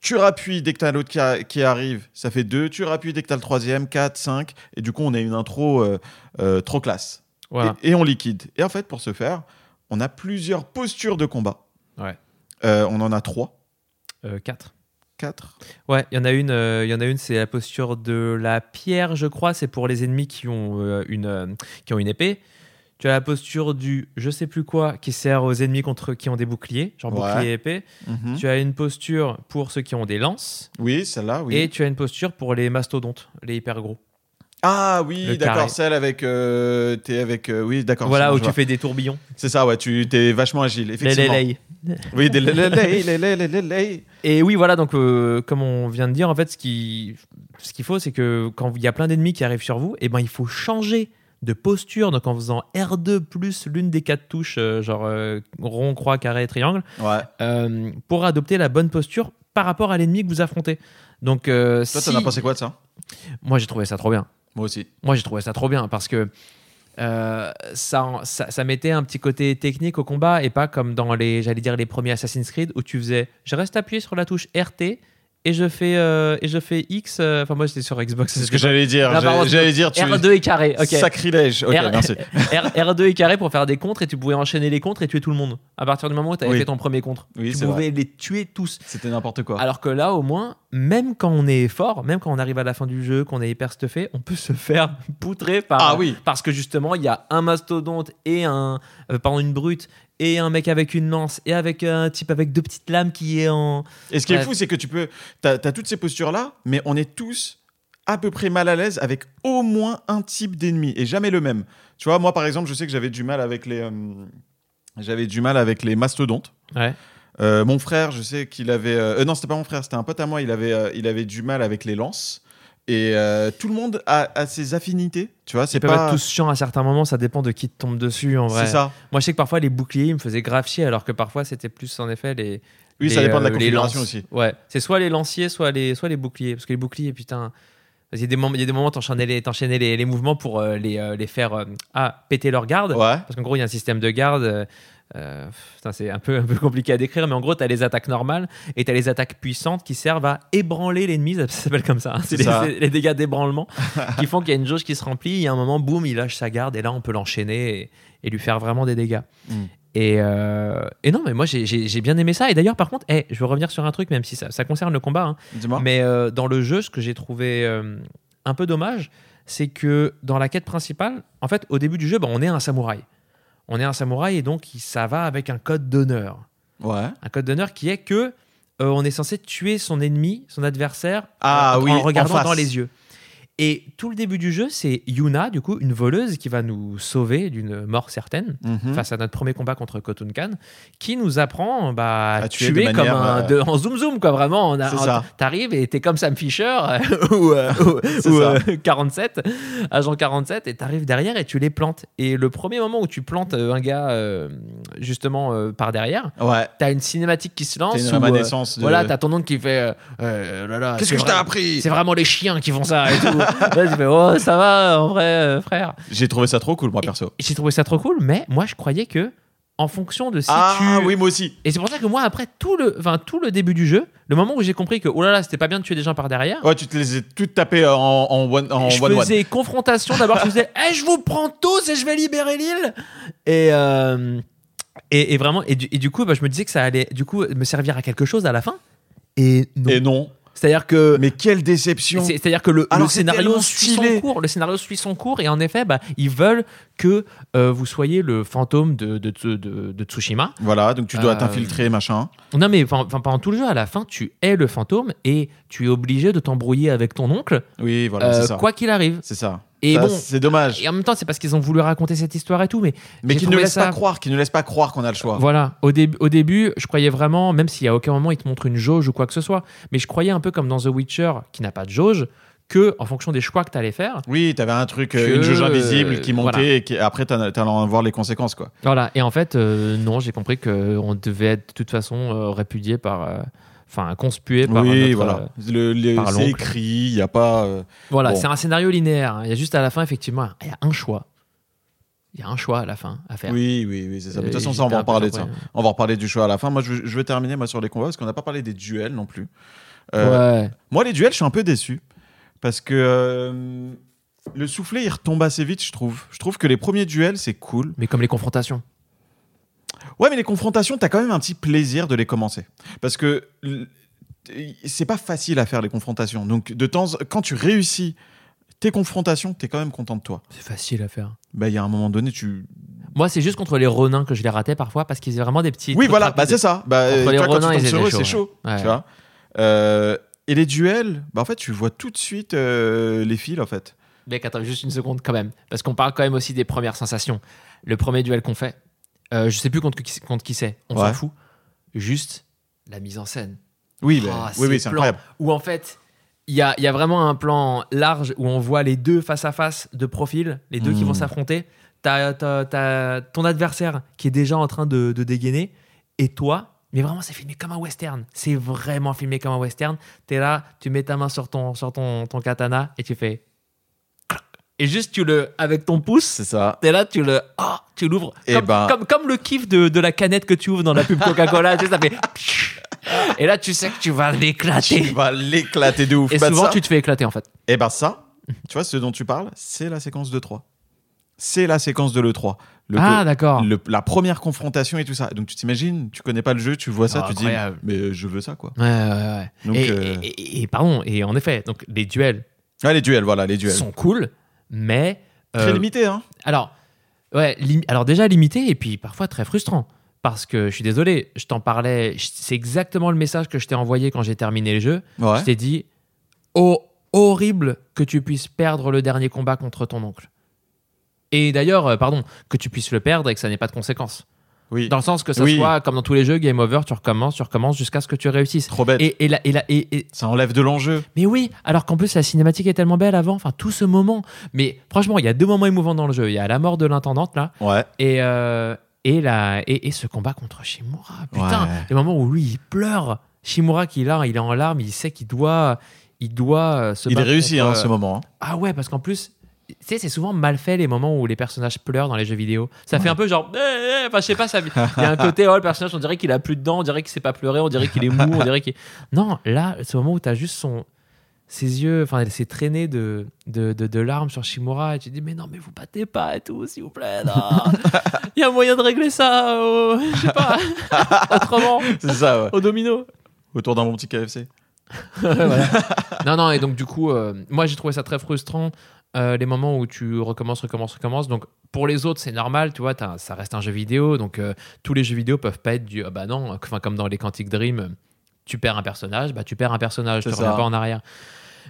Tu rappuies dès que t'as l'autre qui, arrive, ça fait 2. Tu rappuies dès que t'as le troisième, 4, 5. Et du coup, on a une intro euh, euh, trop classe. Voilà. Et, et on liquide. Et en fait, pour ce faire, on a plusieurs postures de combat. Ouais. Euh, on en a 3, 4. 4. Ouais, il y en a une, euh, y en a une, c'est la posture de la pierre, je crois. C'est pour les ennemis qui ont euh, une, euh, qui ont une épée. Tu as la posture du je sais plus quoi qui sert aux ennemis contre qui ont des boucliers, genre Ouais. bouclier et épée. Tu as une posture pour ceux qui ont des lances. Oui, celle-là, oui. Et tu as une posture pour les mastodontes, les hyper gros. Ah oui, d'accord, celle avec. euh, T'es avec. euh, oui, d'accord. Voilà, où tu vois. fais des tourbillons. C'est ça, ouais, tu es vachement agile, Les, effectivement. les, les. Oui, des lé. Et oui, voilà, donc euh, comme on vient de dire, en fait, ce qui- ce qu'il faut, c'est que quand il y a plein d'ennemis qui arrivent sur vous, et ben, il faut changer de posture. Donc en faisant R2 plus l'une des quatre touches, euh, genre euh, rond, croix, carré, triangle, Ouais. euh, pour adopter la bonne posture par rapport à l'ennemi que vous affrontez. Donc, Toi, si- t'en as pensé quoi de ça? Moi, j'ai trouvé ça trop bien. Moi aussi. Moi, j'ai trouvé ça trop bien parce que euh, ça, ça, ça mettait un petit côté technique au combat et pas comme dans les, j'allais dire, les premiers Assassin's Creed où tu faisais, je reste appuyé sur la touche RT et je fais, euh, et je fais X. euh, Enfin, moi, j'étais sur Xbox. C'est ce que j'allais dire. J'allais dire, tu R2 et carré. Ok. Sacrilège. Ok, R- merci. R, R2 et carré pour faire des contres et tu pouvais enchaîner les contres et tuer tout le monde. À partir du moment où tu avais Oui. fait ton premier contre, Oui, tu pouvais vrai. les tuer tous. C'était n'importe quoi. Alors que là, au moins, même quand on est fort, même quand on arrive à la fin du jeu, qu'on est hyper stuffé, on peut se faire poutrer par. Ah oui. Parce que justement, il y a un mastodonte et un. euh, pardon, une brute et un mec avec une lance et avec un type avec deux petites lames qui est en. Et ce qui est Bref. fou, c'est que tu peux. T'as as toutes ces postures-là, mais on est tous à peu près mal à l'aise avec au moins un type d'ennemi et jamais le même. Tu vois, moi, par exemple, je sais que j'avais du mal avec les. euh, J'avais du mal avec les mastodontes. Ouais. Euh, mon frère, je sais qu'il avait. euh, euh, non, c'était pas mon frère, c'était un pote à moi. Il avait, euh, il avait du mal avec les lances. Et euh, tout le monde a, a ses affinités. Tu vois, C'est pas pas. être tous chiants à certains moments, ça dépend de qui te tombe dessus en vrai. C'est ça. Moi, je sais que parfois les boucliers ils me faisaient grave chier, alors que parfois c'était plus en effet les. Oui, les, ça dépend de la euh, les configuration aussi. Ouais, c'est soit les lanciers, soit les, soit les boucliers. Parce que les boucliers, putain. Il y a des moments, il y a des moments t'enchaînais les, t'enchaînais les, les mouvements pour euh, les, euh, les faire euh, ah, péter leur garde. Ouais. Parce qu'en gros, il y a un système de garde. Euh, c'est un peu, un peu compliqué à décrire, mais en gros, tu as les attaques normales et tu as les attaques puissantes qui servent à ébranler l'ennemi. Ça s'appelle comme ça. hein. C'est C'est les, ça. c'est les dégâts d'ébranlement qui font qu'il y a une jauge qui se remplit. Il y a un moment, boum, il lâche sa garde et là, on peut l'enchaîner et, et lui faire vraiment des dégâts. Mm. Et, euh, et non, mais moi, j'ai- bien aimé ça. Et d'ailleurs, par contre, eh, je veux revenir sur un truc, même si ça, ça concerne le combat. hein. Mais euh, dans le jeu, ce que j'ai trouvé un peu dommage, c'est que dans la quête principale, en fait, au début du jeu, bah, on est un samouraï. On est un samouraï et donc ça va avec un code d'honneur. Ouais. Un code d'honneur qui est que euh, on est censé tuer son ennemi, son adversaire, Ah en, oui, regardant dans les yeux. Et tout le début du jeu, c'est Yuna, du coup, une voleuse qui va nous sauver d'une mort certaine Mhm. face à notre premier combat contre Khotun Khan, qui nous apprend bah, à tuer comme un, euh, de- en zoom zoom quoi vraiment. T'arrives et t'es comme Sam Fisher ou, euh, ou- C'est ou, ça. euh, 47, agent 47, et t'arrives derrière et tu les plantes. Et le premier moment où tu plantes un gars justement par derrière, Ouais. t'as une cinématique qui se lance. C'est où, de- Voilà, t'as ton oncle qui fait. Qu'est-ce que je t'ai appris? C'est vraiment les chiens qui font ça et tout. Là, tu fais, oh, ça va, en vrai, euh, frère. J'ai trouvé ça trop cool, moi, perso. J'ai trouvé ça trop cool, mais moi, je croyais que, en fonction de si ah tu. oui, moi aussi. Et c'est pour ça que moi, après tout le, enfin, tout le début du jeu, le moment où j'ai compris que, oh là là, c'était pas bien de tuer des gens par derrière, Ouais, tu te les as toutes tapées en, en one en je one, one. faisais confrontation. D'abord, je faisais, Eh, je vous prends tous et je vais libérer l'île. Et, euh, et, et vraiment, et du, et du coup, bah, je me disais que ça allait, du coup, me servir à quelque chose à la fin. Et non. Et non. C'est-à-dire que Mais quelle déception. C'est- C'est-à-dire que le, le Alors, scénario suit son cours. Le scénario suit son cours et en effet, bah, ils veulent que euh, vous soyez le fantôme de, de, de, Tsushima. Voilà, donc tu dois Euh, t'infiltrer, machin. Non, mais enfin, enfin, pendant tout le jeu, à la fin, tu es le fantôme et tu es obligé de t'embrouiller avec ton oncle, Oui, voilà, euh, c'est ça. quoi qu'il arrive. C'est ça. Et Ça, bon, c'est dommage. et en même temps, c'est parce qu'ils ont voulu raconter cette histoire et tout, mais Mais j'ai qui ne trouvé laisse ça- pas croire, qui ne laisse pas croire qu'on a le choix. Voilà, au, début au début, je croyais vraiment, même s'il y a aucun moment il te montre une jauge ou quoi que ce soit, mais je croyais un peu comme dans The Witcher, qui n'a pas de jauge, que en fonction des choix que tu allais faire, Oui, t'avais un truc, euh, Que, une jauge invisible qui euh, montait voilà. et qui, après t'en t'allais en voir les conséquences quoi. voilà. Et en fait, euh, non, j'ai compris qu'on devait être de toute façon euh, répudié par, euh, enfin, conspué par oui, voilà. euh, Le, c'est écrit, il y a pas. euh, voilà, Bon. c'est un scénario linéaire. hein. Il y a juste à la fin, effectivement, il y a un choix. Il y a un choix à la fin à faire. Oui, oui, oui, c'est ça. De toute façon, ça, on va en parler de ça. On va en reparler du choix à la fin. Moi, je, je vais terminer moi, sur les combats parce qu'on n'a pas parlé des duels non plus. Euh, Ouais. Moi, les duels, je suis un peu déçu parce que euh, le soufflet, il retombe assez vite, je trouve. Je trouve que les premiers duels, c'est cool. Mais comme les confrontations. Ouais, mais les confrontations, t'as quand même un petit plaisir de les commencer. Parce que c'est pas facile à faire les confrontations. Donc, de temps, quand tu réussis tes confrontations, t'es quand même content de toi. C'est facile à faire. Bah, il y a un moment donné, tu. Moi, c'est juste contre les Ronins que je les ratais parfois parce qu'ils avaient vraiment des petits. Oui, voilà, bah, c'est ça. Bah, Entre les vois, tombes ils étaient c'est chaud. ouais. Tu vois Euh, et les duels, bah, en fait, tu vois tout de suite euh, les fils, en fait. Mec, attends juste une seconde quand même. Parce qu'on parle quand même aussi des premières sensations. Le premier duel qu'on fait, euh, je sais plus contre qui, contre qui c'est, on Ouais. s'en fout. Juste la mise en scène. Oui, bah, Ah, oui, oui, ces c'est incroyable. Où en fait, il y a, y a vraiment un plan large où on voit les deux face à face de profil, les deux qui vont s'affronter. T'as, t'as- t'as ton adversaire qui est déjà en train de, de dégainer et toi. Mais vraiment, c'est filmé comme un western. C'est vraiment filmé comme un western. T'es là, tu mets ta main sur ton, sur ton, ton katana et tu fais. Et juste, tu le. Avec ton pouce, C'est ça. T'es là, tu le, ah, tu l'ouvres. Eh Comme, ben- comme, comme le kiff de, de la canette que tu ouvres dans la pub Coca-Cola. tu sais, ça fait. Et là, tu sais que tu vas Tu l'éclater. vas l'éclater de ouf. Et Bah, souvent, ça- tu te fais éclater en fait. Et ben ça, tu vois, ce dont tu parles, c'est la séquence de 3. C'est la séquence de l'E3. Le ah, co- d'accord. la première confrontation et tout ça. Donc tu t'imagines, tu connais pas le jeu, tu vois ça, tu te dis, incroyable. mais je veux ça quoi. Ouais, ouais, ouais. Donc, et, euh, et- et- et pardon, et en effet, donc les duels Ah, les duels, voilà, les duels. sont cool, mais. Très euh, limité, hein. Alors, ouais, lim- alors déjà limité et puis parfois très frustrant. Parce que je suis désolé, je t'en parlais, c'est exactement le message que je t'ai envoyé quand j'ai terminé le jeu. Ouais. Je t'ai dit, oh, horrible que tu puisses perdre le dernier combat contre ton oncle. Et d'ailleurs, euh, pardon, que tu puisses le perdre et que ça n'ait pas de conséquences. Oui. Dans le sens que ça Oui. soit, comme dans tous les jeux, game over, tu recommences, tu recommences jusqu'à ce que tu réussisses. Trop bête. Et, et, la- et, la- et- Ça enlève de l'enjeu. mais oui, alors qu'en plus la cinématique est tellement belle avant, enfin tout ce moment. Mais franchement, il y a deux moments émouvants dans le jeu. Il y a la mort de l'intendante là, Ouais. et, euh, et, la, et, et ce combat contre Shimura. Putain, Ouais. le moment où lui il pleure. Shimura qui est là, il est en larmes, il sait qu'il doit, il doit euh, se Il est battre réussi, contre, hein, ce moment. hein. Ah ouais, parce qu'en plus, tu sais, c'est souvent mal fait les moments où les personnages pleurent dans les jeux vidéo. Ça fait un peu genre, eh, eh, enfin, je sais pas, ça, il y a un côté, oh, le personnage, on dirait qu'il a plus de dents, on dirait qu'il sait pas pleurer, on dirait qu'il est mou, on dirait qu'il. Non, là, ce moment où t'as juste son. Ses yeux, enfin, ses traînées de, de, de, de larmes sur Shimura, et tu dis, mais non, mais vous battez pas et tout, s'il vous plaît, non. Il y a moyen de régler ça, au- je sais pas, autrement, C'est ça, ouais. au domino. Autour d'un bon petit KFC. Non, non, et donc du coup, euh, moi j'ai trouvé ça très frustrant, euh, les moments où tu recommences, recommences, recommences. Donc pour les autres, c'est normal, tu vois, ça reste un jeu vidéo, donc euh, tous les jeux vidéo peuvent pas être du. ah bah non, enfin, comme dans les Quantic Dream, tu perds un personnage, bah tu perds un personnage, tu reviens ça. pas en arrière.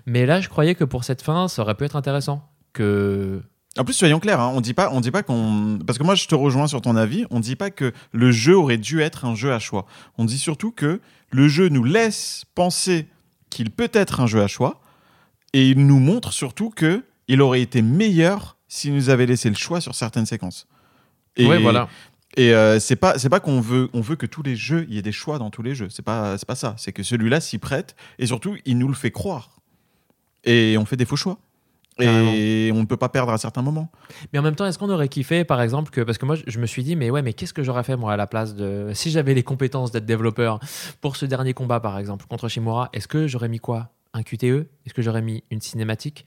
Mais là, je croyais que pour cette fin, ça aurait pu être intéressant. Que. En plus, soyons clairs, hein, on dit pas, on dit pas qu'on, parce que moi je te rejoins sur ton avis, on dit pas que le jeu aurait dû être un jeu à choix. On dit surtout que le jeu nous laisse penser qu'il peut être un jeu à choix, et il nous montre surtout que il aurait été meilleur s'il nous avait laissé le choix sur certaines séquences. Et, ouais, voilà. Et euh, c'est pas, c'est pas qu'on veut, on veut que tous les jeux, il y ait des choix dans tous les jeux. C'est pas, c'est pas ça. C'est que celui-là s'y prête, et surtout, il nous le fait croire. Et on fait des faux choix. Et on ne peut pas perdre à certains moments. Mais en même temps, est-ce qu'on aurait kiffé, par exemple, que. Parce que moi, je- je me suis dit, mais ouais, mais qu'est-ce que j'aurais fait, moi, à la place de. Si j'avais les compétences d'être développeur pour ce dernier combat, par exemple, contre Shimura, est-ce que j'aurais mis quoi? Un QTE Est-ce que j'aurais mis une cinématique?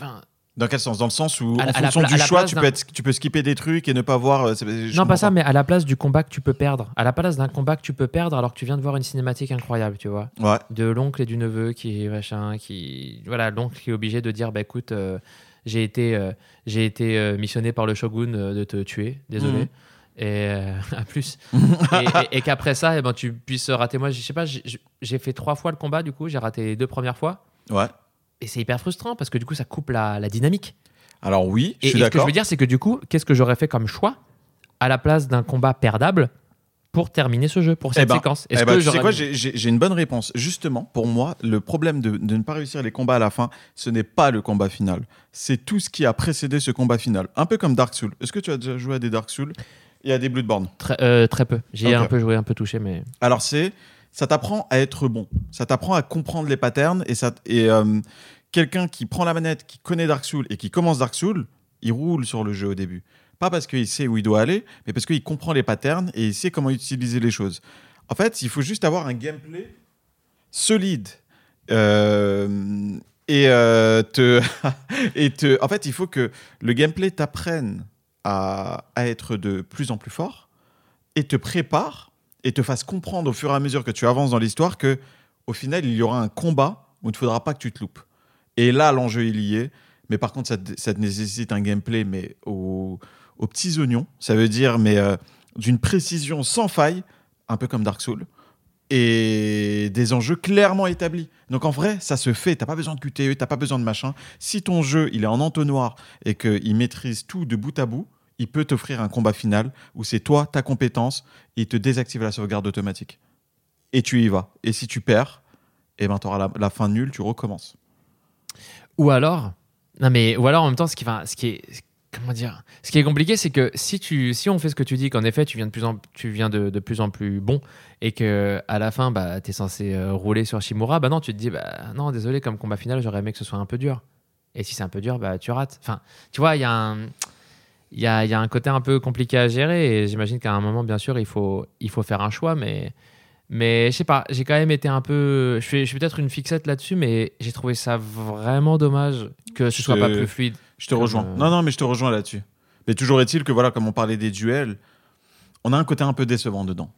Enfin. Dans quel sens? Dans le sens où, À la- en à fonction du choix, tu peux, être- tu peux skipper des trucs et ne pas voir. euh, non, pas ça, mais à la place du combat que tu peux perdre. À la place d'un combat que tu peux perdre alors que tu viens de voir une cinématique incroyable, tu vois. Ouais. de l'oncle et du neveu qui machin qui voilà l'oncle qui est obligé de dire bah écoute euh, j'ai été euh, j'ai été missionné par le shogun de te tuer désolé Mhm. et euh, à plus et, et- et qu'après ça eh ben tu puisses rater moi je sais pas j'ai fait trois fois le combat du coup j'ai raté les deux premières fois Ouais. Et c'est hyper frustrant parce que du coup, ça coupe la, la dynamique. Alors oui, je Et, suis et ce que je d'accord. veux dire, c'est que du coup, qu'est-ce que j'aurais fait comme choix à la place d'un combat perdable pour terminer ce jeu, pour cette ben, séquence? Eh Est-ce ben, que tu sais j'aurais quoi, j'ai- une bonne réponse. Justement, pour moi, le problème de, de ne pas réussir les combats à la fin, ce n'est pas le combat final. C'est tout ce qui a précédé ce combat final. Un peu comme Dark Souls. Est-ce que tu as déjà joué à des Dark Souls? Et à des Bloodborne Très, euh, très peu. J'ai Ok. un peu joué, un peu touché, mais. Alors c'est, ça t'apprend à être bon. Ça t'apprend à comprendre les patterns et et euh, quelqu'un qui prend la manette, qui connaît Dark Souls et qui commence Dark Souls, il roule sur le jeu au début. Pas parce qu'il sait où il doit aller, mais parce qu'il comprend les patterns et il sait comment utiliser les choses. En fait, il faut juste avoir un gameplay solide. Euh, et, euh, te, et te, en fait, il faut que le gameplay t'apprenne à, à être de plus en plus fort et te prépare et te fasse comprendre au fur et à mesure que tu avances dans l'histoire que au final il y aura un combat où il ne faudra pas que tu te loupes. Et là l'enjeu est, mais par contre ça ça te nécessite un gameplay mais aux, aux petits oignons, ça veut dire mais euh, d'une précision sans faille, un peu comme Dark Souls et des enjeux clairement établis. Donc en vrai, ça se fait. T'as pas besoin de QTE, t'as pas besoin de machin. Si ton jeu il est en entonnoir et qu'il maîtrise tout de bout à bout, il peut t'offrir un combat final où c'est toi, ta compétence, il te désactive la sauvegarde automatique. Et tu y vas. Et si tu perds, eh ben t'auras la, la fin nulle, tu recommences. Ou alors, non mais, ou alors en même temps, ce qui, enfin, ce qui est, comment dire, ce qui est compliqué, c'est que si tu, si on fait ce que tu dis, qu'en effet, tu viens de plus en, tu viens de, de plus en plus bon, et que à la fin, bah, t'es censé euh, rouler sur Shimura, bah non, tu te dis, bah non, désolé, comme combat final, j'aurais aimé que ce soit un peu dur. Et si c'est un peu dur, bah tu rates. Enfin, tu vois, il y a un, il y a, y a un côté un peu compliqué à gérer, et j'imagine qu'à un moment, bien sûr, il faut, il faut faire un choix, mais. Mais je sais pas, j'ai quand même été un peu. Je suis, je suis peut-être une fixette là-dessus, mais j'ai trouvé ça vraiment dommage que ce soit pas plus fluide. Je te rejoins. euh, Non, non, mais je te rejoins là-dessus. Mais toujours est-il que, voilà, comme on parlait des duels, on a un côté un peu décevant dedans.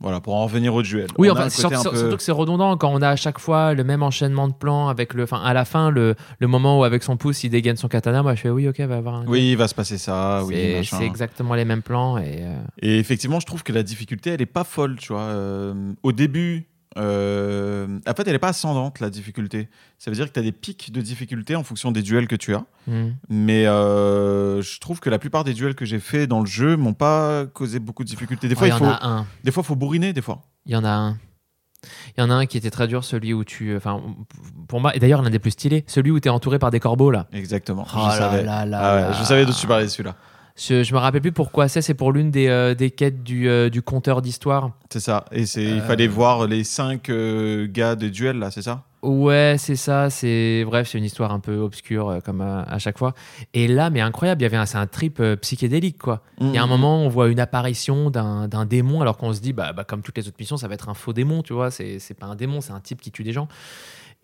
Voilà, pour en revenir au duel. Oui, On enfin, surtout, un peu- surtout que c'est redondant quand on a à chaque fois le même enchaînement de plans avec le. Enfin, à la fin, le, le moment où avec son pouce il dégaine son katana, moi je fais oui, ok, va avoir un. Oui, il va se passer ça. Oui, c'est exactement les mêmes plans et. euh, Et effectivement, je trouve que la difficulté, elle est pas folle, tu vois. Euh, au début, euh, en fait, elle est pas ascendante, la difficulté. Ça veut dire que tu as des pics de difficulté en fonction des duels que tu as. hmm. Mais euh, je trouve que la plupart des duels que j'ai fait dans le jeu m'ont pas causé beaucoup de difficultés. Des Oh, fois, il y il en faut, a un. des fois, faut bourriner, des fois. Il y en a un. Il y en a un qui était très dur, celui où tu. Enfin, pour moi, et d'ailleurs l'un des plus stylés, celui où tu es entouré par des corbeaux là. Exactement. Oh je là savais. là là Ah ouais, je savais de tu parlais de celui-là. Je, je me rappelle plus pourquoi c'est, c'est pour l'une des, euh, des quêtes du, euh, du compteur d'histoire. C'est ça. Et c'est, il Euh. fallait voir les cinq gars de duel là, c'est ça? Ouais, c'est ça. C'est bref, c'est une histoire un peu obscure comme à, à chaque fois. Et là, mais incroyable, il y avait un, c'est un trip psychédélique quoi. Il y a un Mhm. moment, on voit une apparition d'un, d'un démon, alors qu'on se dit, bah, bah, comme toutes les autres missions, ça va être un faux démon, tu vois. C'est, c'est pas un démon, c'est un type qui tue des gens.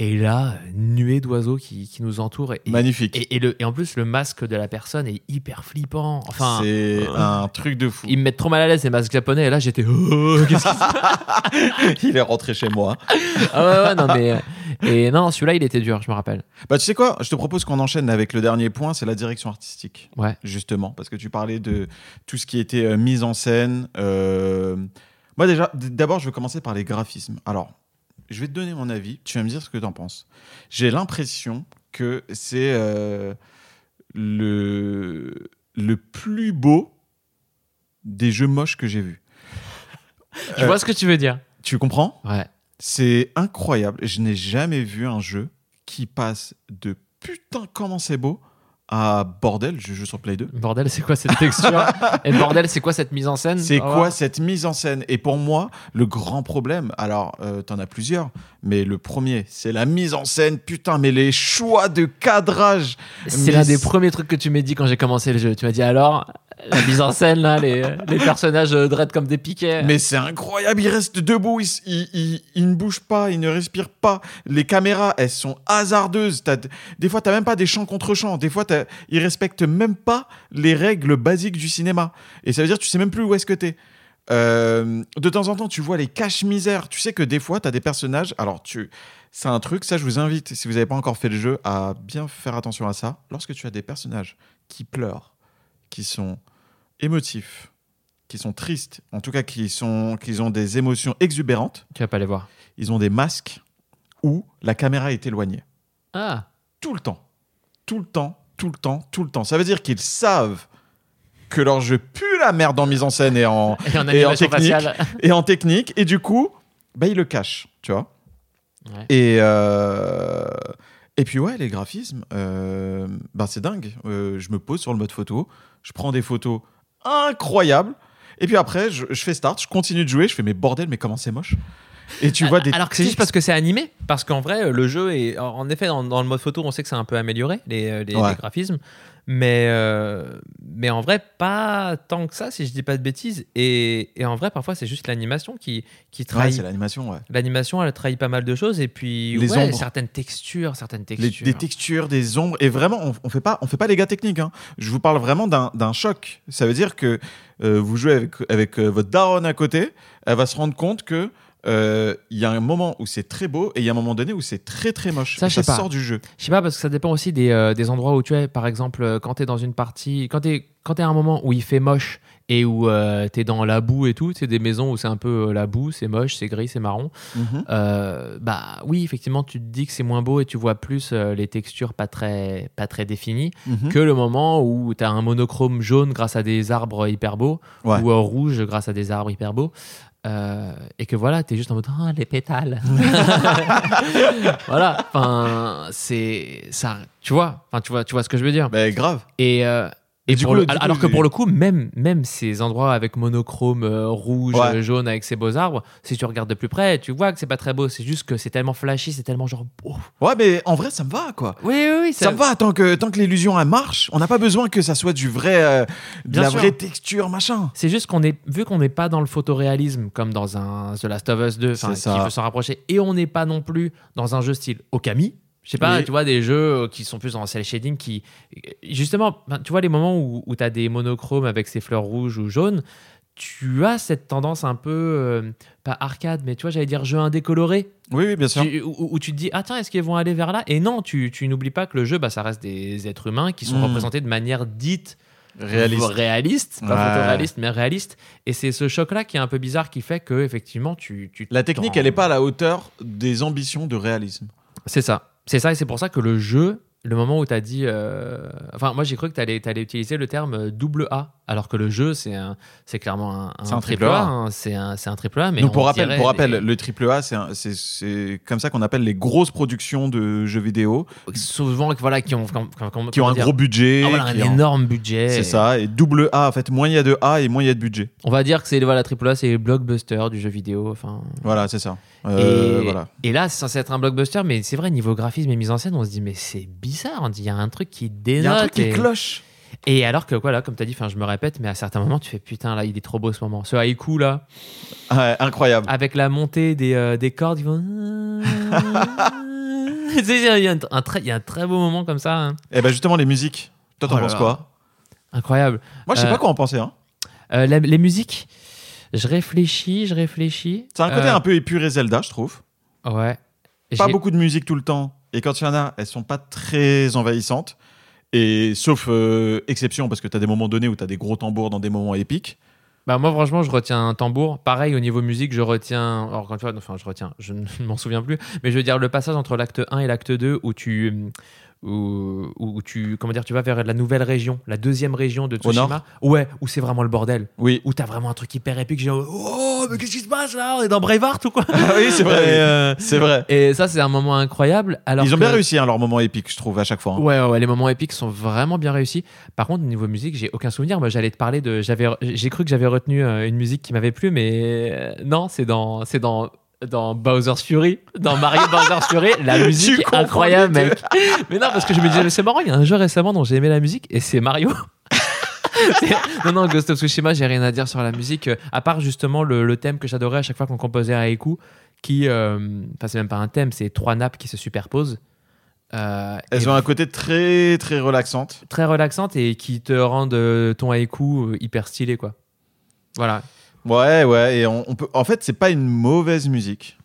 Et là, nuée d'oiseaux qui, qui nous entourent. Et, Magnifique. et, et le, et en plus, le masque de la personne est hyper flippant. Enfin, c'est euh, un truc de fou. ils me mettent trop mal à l'aise ces masques japonais. Et là, j'étais. Oh, il est rentré chez moi. Ah ouais, ouais, non, mais. euh, Et non, celui-là, il était dur, je me rappelle. Bah, tu sais quoi? Je te propose qu'on enchaîne avec le dernier point, c'est la direction artistique. Ouais. Justement, parce que tu parlais de tout ce qui était euh, mise en scène. euh, Moi, déjà, d'abord, je vais commencer par les graphismes. Alors, je vais te donner mon avis. Tu vas me dire ce que tu en penses. J'ai l'impression que c'est euh, le... le plus beau des jeux moches que j'ai vus. Je vois ce que tu veux dire. Tu comprends? Ouais. C'est incroyable. Je n'ai jamais vu un jeu qui passe de putain comment c'est beau à bordel. Je joue sur Play 2. Bordel, c'est quoi cette texture Et bordel, c'est quoi cette mise en scène C'est va quoi cette mise en scène? Et pour moi, le grand problème, alors euh, t'en as plusieurs, mais le premier, c'est la mise en scène. Putain, mais les choix de cadrage. C'est l'un des premiers trucs que tu m'as dit quand j'ai commencé le jeu. Tu m'as dit alors, la mise en scène, là, les, personnages euh, dread comme des piquets. Mais c'est incroyable, ils restent debout, ils, ne bougent pas, ils ne respirent pas. Les caméras, elles sont hasardeuses. Des fois, t'as même pas des champs contre champs. Des fois, ils respectent même pas les règles basiques du cinéma. Et ça veut dire que tu sais même plus où est-ce que t'es. Euh, de temps en temps, tu vois les caches-misères. Tu sais que des fois, tu as des personnages. Alors, tu, c'est un truc, ça, je vous invite, si vous n'avez pas encore fait le jeu, à bien faire attention à ça. Lorsque tu as des personnages qui pleurent, qui sont émotifs, qui sont tristes, en tout cas qui, sont, qui ont des émotions exubérantes, Tu vas pas les voir. ils ont des masques où la caméra est éloignée. Ah, tout le temps. Tout le temps, tout le temps, tout le temps. Ça veut dire qu'ils savent que leur jeu pue la merde en mise en scène et en, et en Et en animation technique. faciale. et en technique. Et du coup, bah, ils le cachent, tu vois. Ouais. Et, euh, et puis, ouais, les graphismes, euh, bah, c'est dingue. Euh, je me pose sur le mode photo, je prends des photos incroyables. Et puis après, je, je fais start, je continue de jouer, je fais mes bordel, mais comment c'est moche. Et tu vois des. Alors que c'est juste parce que c'est animé, parce qu'en vrai, le jeu est. En effet, dans, dans le mode photo, on sait que c'est un peu amélioré, les, euh, les- Ouais. les graphismes. Mais, euh, mais en vrai, pas tant que ça, si je dis pas de bêtises. Et, et en vrai, parfois, c'est juste l'animation qui, qui Ouais, trahit. c'est l'animation, ouais. L'animation, elle trahit pas mal de choses. Et puis, Les ouais, certaines textures, certaines Les- textures. des textures, des ombres. Et vraiment, on, on fait pas, on fait pas les gars techniques. hein. Je vous parle vraiment d'un d'un choc. Ça veut dire que euh, vous jouez avec, avec euh, votre daronne à côté, elle va se rendre compte que euh, il y a un moment où c'est très beau et il y a un moment donné où c'est très très moche. Ça, Et je sais pas. sort du jeu. Je sais pas, parce que ça dépend aussi des, euh, des endroits où tu es. Par exemple, euh, quand tu es dans une partie, quand tu es, quand à un moment où il fait moche et où tu es dans la boue et tout, c'est des maisons où c'est un peu euh, la boue, c'est moche, c'est gris, c'est marron. Mhm. Euh, bah oui, effectivement, tu te dis que c'est moins beau et tu vois plus euh, les textures pas très, pas très définies Mhm. que le moment où tu as un monochrome jaune grâce à des arbres hyper beaux Ouais. ou euh, rouge grâce à des arbres hyper beaux. Euh, et que voilà, t'es juste en mode ah les pétales. voilà, enfin c'est ça, tu vois, enfin tu vois, tu vois ce que je veux dire. Bah, grave. Et, euh, et pour coup, le- du coup, alors que pour le coup, même même ces endroits avec monochrome euh, rouge, Ouais. jaune avec ces beaux arbres, si tu regardes de plus près, tu vois que c'est pas très beau. C'est juste que c'est tellement flashy, c'est tellement genre. beau. Ouais, mais en vrai, ça me va quoi. Oui, oui, oui. Ça me va tant que, tant que l'illusion elle marche. On n'a pas besoin que ça soit du vrai, euh, de Bien la sûr. vraie texture, machin. C'est juste qu'on est, vu qu'on n'est pas dans le photoréalisme comme dans un The Last of Us 2, enfin, C'est ça. qui veut s'en rapprocher, et on n'est pas non plus dans un jeu style Okami. Je sais pas, Oui. tu vois, des jeux euh, qui sont plus en cel shading qui. Justement, ben, tu vois, les moments où, où tu as des monochromes avec ces fleurs rouges ou jaunes, tu as cette tendance un peu. euh, pas arcade, mais tu vois, j'allais dire jeu indécoloré, Oui, oui, bien sûr. tu- où, où tu te dis, ah tiens, est-ce qu'ils vont aller vers là? Et non, tu, tu n'oublies pas que le jeu, bah, ça reste des êtres humains qui sont Mm. représentés de manière dite Réaliste. réaliste, pas Ouais. photoréaliste, mais réaliste. Et c'est ce choc-là qui est un peu bizarre qui fait que effectivement tu, tu La technique, elle n'est pas à la hauteur des ambitions de réalisme. C'est ça, c'est ça, et c'est pour ça que le jeu, le moment où tu as dit, euh, enfin moi j'ai cru que tu allais, utiliser le terme euh, double A, alors que le jeu c'est un, clairement un, C'est un triple A. hein. c'est un, un triple A. Mais Donc pour rappel, pour rappel le triple A, c'est un- comme ça qu'on appelle les grosses productions de jeux vidéo souvent voilà qui ont, qui ont un dire gros budget. Ah, voilà, un énorme budget. C'est ça. Et double A, en fait, moins il y a de A et moins il y a de budget. On va dire que c'est voilà triple A, c'est le blockbuster du jeu vidéo. Enfin, Voilà, c'est ça. Euh, et, voilà. et là, c'est censé être un blockbuster, mais c'est vrai, niveau graphisme et mise en scène, on se dit, mais c'est bizarre, on dit, il y a un truc qui Il y a dénote. un truc qui et... cloche. et alors que, voilà, comme tu as dit, je me répète, mais à certains moments, tu fais, putain, là, il est trop beau ce moment. Ce haïku, là, Ouais, incroyable. avec la montée des, euh, des cordes, ils vont. Il y, a un, un très, il y a un très beau moment comme ça. hein. Et ben justement, les musiques. Toi, t'en Oh penses quoi? Incroyable. Moi, je sais Euh, pas quoi en penser. Hein. Euh, la- les musiques, je réfléchis, je réfléchis. C'est un côté un peu épuré Zelda, je trouve. Ouais. Pas beaucoup de musique tout le temps. Et quand il y en a, elles sont pas très envahissantes. Et sauf euh, exception, parce que tu as des moments donnés où tu as des gros tambours dans des moments épiques. Bah moi franchement je retiens un tambour. Pareil au niveau musique je retiens. Alors enfin je retiens, je ne m'en souviens plus. Mais je veux dire le passage entre l'acte 1 et l'acte 2 où tu où, où tu comment dire tu vas vers la nouvelle région, la deuxième région de Tsushima. Ouais où c'est vraiment le bordel. Oui. Où t'as vraiment un truc hyper épique. J'ai oh mais qu'est-ce qui se passe là? On est dans Braveheart ou quoi? Oui, c'est vrai. Et, euh, C'est vrai. et ça c'est un moment incroyable. Alors Ils ont que- bien réussi hein, leur moment épique, je trouve, à chaque fois. hein. Ouais, ouais, ouais, les moments épiques sont vraiment bien réussis. Par contre, au niveau musique, j'ai aucun souvenir. Moi, j'allais te parler de. J'avais, j'ai cru que j'avais retenu euh, une musique qui m'avait plu, mais euh, non, c'est dans, c'est dans, dans Bowser's Fury, dans Mario Bowser's Fury. La musique est incroyable, mec. Mais non, parce que je me disais, mais c'est marrant, il y a un jeu récemment dont j'ai aimé la musique et c'est Mario. Non, non, Ghost of Tsushima, j'ai rien à dire sur la musique, euh, à part justement le, le thème que j'adorais à chaque fois qu'on composait à Haiku, qui, euh, enfin, c'est même pas un thème, c'est trois nappes qui se superposent. Euh, Elles ont un côté très, très relaxante. très relaxante et qui te rendent ton haïku hyper stylé quoi. Voilà. Ouais, ouais. Et on, on peut... En fait, c'est pas une mauvaise musique.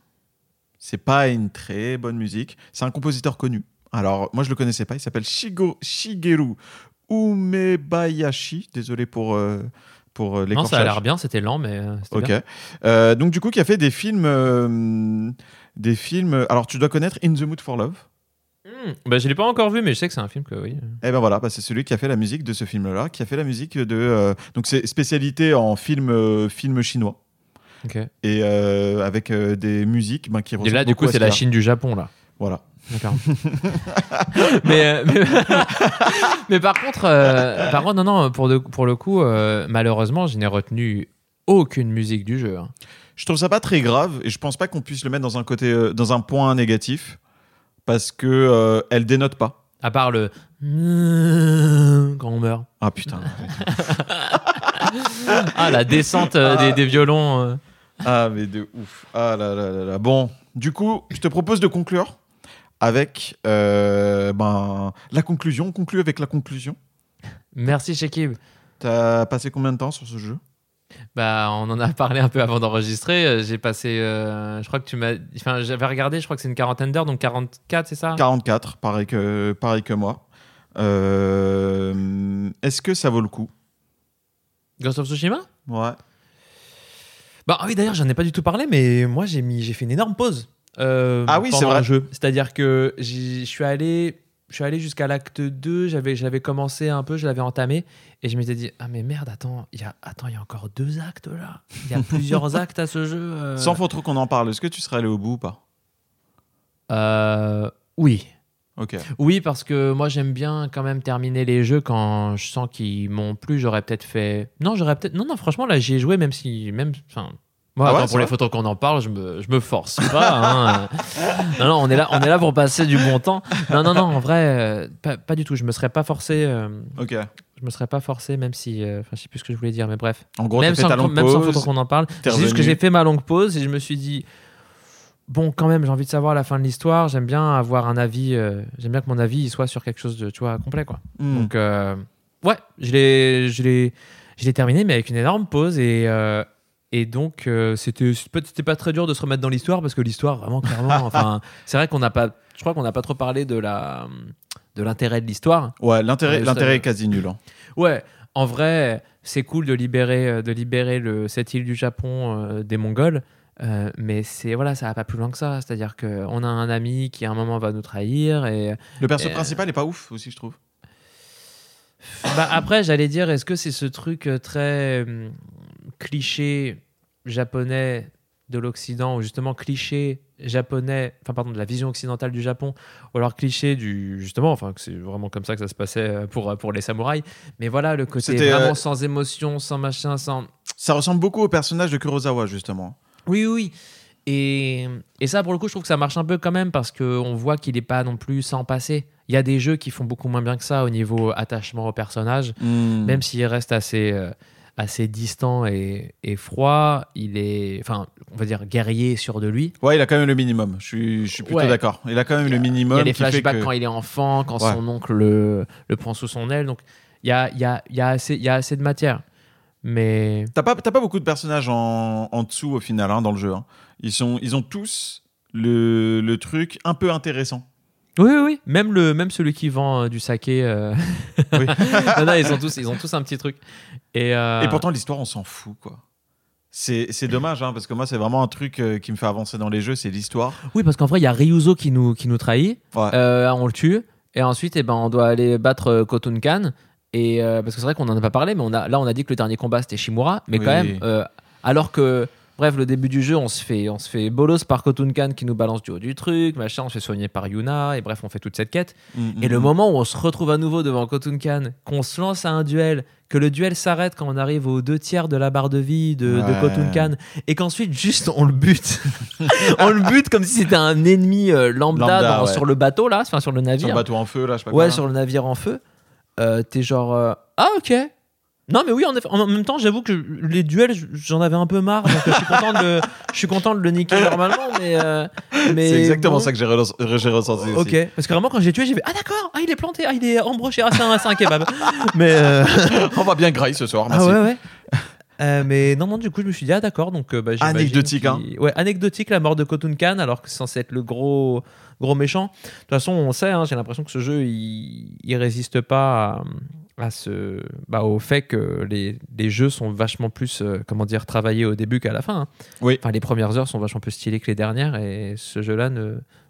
C'est pas une très bonne musique. C'est un compositeur connu. Alors, moi, je le connaissais pas. Il s'appelle Shigo... Shigeru Umebayashi. Désolé pour, euh, pour euh, Non, ça a l'air bien, c'était lent mais euh, c'était Ok. bien. Euh, donc du coup, qui a fait des films, euh, des films. Alors tu dois connaître In the Mood for Love. Bah, je l'ai pas encore vu, mais je sais que c'est un film que oui. Et ben voilà, bah, c'est celui qui a fait la musique de ce film-là, qui a fait la musique de. euh, donc c'est spécialité en film, euh, film chinois. Ok. Et euh, avec des musiques ben, qui Et là, du coup, c'est ce la. Chine du Japon là. Voilà. D'accord. mais, mais, mais par contre, par contre, non, non, pour, de- pour le coup, malheureusement, je n'ai retenu aucune musique du jeu. hein. Je trouve ça pas très grave et je pense pas qu'on puisse le mettre dans un côté, dans un point négatif parce que euh, elle dénote pas. À part le quand on meurt. Ah putain. Ah, la descente euh, des, des violons. euh. ah mais de ouf. Ah là là là là. Bon, du coup, je te propose de conclure avec euh, ben la conclusion. On conclut avec la conclusion. Merci, Shekib. T'as passé combien de temps sur ce jeu? Bah, on en a parlé un peu avant d'enregistrer. Euh, J'ai passé, euh, je crois que tu m'as, enfin, j'avais regardé, je crois que c'est une quarantaine d'heures, donc 44, c'est ça? 44, pareil que, pareil que moi. Euh, Est-ce que ça vaut le coup? Ghost of Tsushima? Ouais. Bah ah oui, d'ailleurs, j'en ai pas du tout parlé, mais moi j'ai mis, j'ai fait une énorme pause. euh, Ah oui, c'est vrai. jeu. C'est-à-dire que je suis allé, je suis allé jusqu'à l'acte 2. J'avais, j'avais commencé un peu, je l'avais entamé, et je m'étais dit ah mais merde, attends, il y a, attends, il y a encore deux actes là. Il y a plusieurs actes à ce jeu. euh. Sans faut trop qu'on en parle, est-ce que tu serais allé au bout ou pas? Euh, oui. Ok. Oui, parce que moi j'aime bien quand même terminer les jeux quand je sens qu'ils m'ont plu. J'aurais peut-être fait. Non, j'aurais peut-être. Non, non, franchement, là j'y ai joué, même si. Même... Enfin. Moi, Ah ouais, attends, c'est pour les photos qu'on en parle, je me, je me force pas. hein. non, non, on est, là, on est là pour passer du bon temps. Non, non, non, en vrai, euh, pas, pas du tout. Je me serais pas forcé. euh, Ok. je me serais pas forcé, même si. euh, Enfin, je sais plus ce que je voulais dire, mais bref. En gros, même sans, ta longue même sans photo qu'on en parle. C'est juste que j'ai fait ma longue pause et je me suis dit, bon, quand même, j'ai envie de savoir la fin de l'histoire. J'aime bien avoir un avis. euh, J'aime bien que mon avis il soit sur quelque chose de, tu vois, complet, quoi. Hmm. Donc, euh, ouais, je l'ai, je l'ai, je l'ai terminé, mais avec une énorme pause et. Euh, et donc, euh, c'était pas- très dur de se remettre dans l'histoire parce que l'histoire, vraiment, clairement, enfin, c'est vrai qu'on n'a pas, je crois qu'on n'a pas trop parlé de la, de l'intérêt de l'histoire. Ouais, l'intérêt, ça- est quasi nul. hein. Ouais, en vrai, c'est cool de libérer, euh, de libérer le, cette île du Japon euh, des Mongols. euh, mais c'est voilà, ça va pas plus loin que ça. C'est-à-dire qu'on a un ami qui à un moment va nous trahir et Le perso Euh, principal est pas ouf aussi, je trouve. bah, après j'allais dire est-ce que c'est ce truc euh, très hum, cliché japonais de l'Occident ou justement cliché japonais, enfin pardon de la vision occidentale du Japon ou alors cliché du justement enfin que c'est vraiment comme ça que ça se passait pour pour les samouraïs. Mais voilà le côté vraiment euh, sans émotion, sans machin, sans Ça ressemble beaucoup au personnage de Kurosawa, justement. Oui, oui. Et, et ça, pour le coup, je trouve que ça marche un peu quand même parce qu'on voit qu'il n'est pas non plus sans passé. Il y a des jeux qui font beaucoup moins bien que ça au niveau attachement au personnage. Hmm. Même s'il reste assez, euh, assez distant et, et froid, il est, enfin, on va dire guerrier sûr de lui. Ouais, il a quand même le minimum. Je suis, je suis plutôt Ouais. d'accord. Il a quand même a- le minimum. il y a les flashbacks que- quand il est enfant, quand Ouais. son oncle le, le prend sous son aile. Donc, il y a, il y, a, il y, a assez- il y a assez de matière. Mais T'as pas, t'as pas beaucoup de personnages en, en dessous au final hein, dans le jeu. hein. Ils, sont, ils ont tous le, le truc un peu intéressant. Oui, oui, oui. Même, le, même celui qui vend euh, du saké. euh, Oui. non, non, ils, ont tous, ils ont tous un petit truc. Et, euh, Et pourtant, l'histoire, on s'en fout, quoi. C'est c'est dommage, hein, parce que moi, c'est vraiment un truc euh, qui me fait avancer dans les jeux, c'est l'histoire. Oui, parce qu'en vrai, il y a Ryuzo qui nous, qui nous trahit. Ouais. Euh, on le tue. Et ensuite, eh ben, on doit aller battre euh, Khotun Khan. Et, euh, parce que c'est vrai qu'on n'en a pas parlé, mais on a, là, on a dit que le dernier combat, c'était Shimura. Mais quand même, euh, alors que. Bref, le début du jeu, on se fait, on se fait bolos par Khotun Khan qui nous balance du haut du truc, machin, on se fait soigner par Yuna, et bref, on fait toute cette quête. Mm, Et mm, le mm. moment où on se retrouve à nouveau devant Khotun Khan, qu'on se lance à un duel, que le duel s'arrête quand on arrive aux deux tiers de la barre de vie de, de Ouais. Khan, et qu'ensuite juste on le bute. on le bute comme si c'était un ennemi euh, lambda, Lambda, dans- ouais. sur le bateau là, enfin sur le Sur navire. le bateau en feu, là, je sais pas ouais, quoi. sur le navire en feu. Euh, T'es genre euh, ah ok. Non mais oui en, même temps j'avoue que les duels j'en avais un peu marre donc euh, je suis content de le, je suis content de le niquer normalement mais euh, mais C'est exactement bon. ça que j'ai ressenti aussi. Ok, parce que vraiment quand j'ai tué, j'ai fait Ah d'accord, ah il est planté, ah il est embroché, ah c'est un, c'est un kebab. mais euh, On va bien grailler ce soir, ah merci. ouais ouais. Euh, mais non, non, du coup, je me suis dit, ah d'accord, donc euh, bah, j'imagine Anecdotique, hein. Ouais, anecdotique, la mort de Khotun Khan, alors que c'est censé être le gros, gros méchant. De toute façon, on sait, hein, j'ai l'impression que ce jeu, il, il résiste pas à, à ce, bah, au fait que les, les jeux sont vachement plus, euh, comment dire, travaillés au début qu'à la fin. hein. Oui. Enfin, les premières heures sont vachement plus stylées que les dernières, et ce jeu-là ne,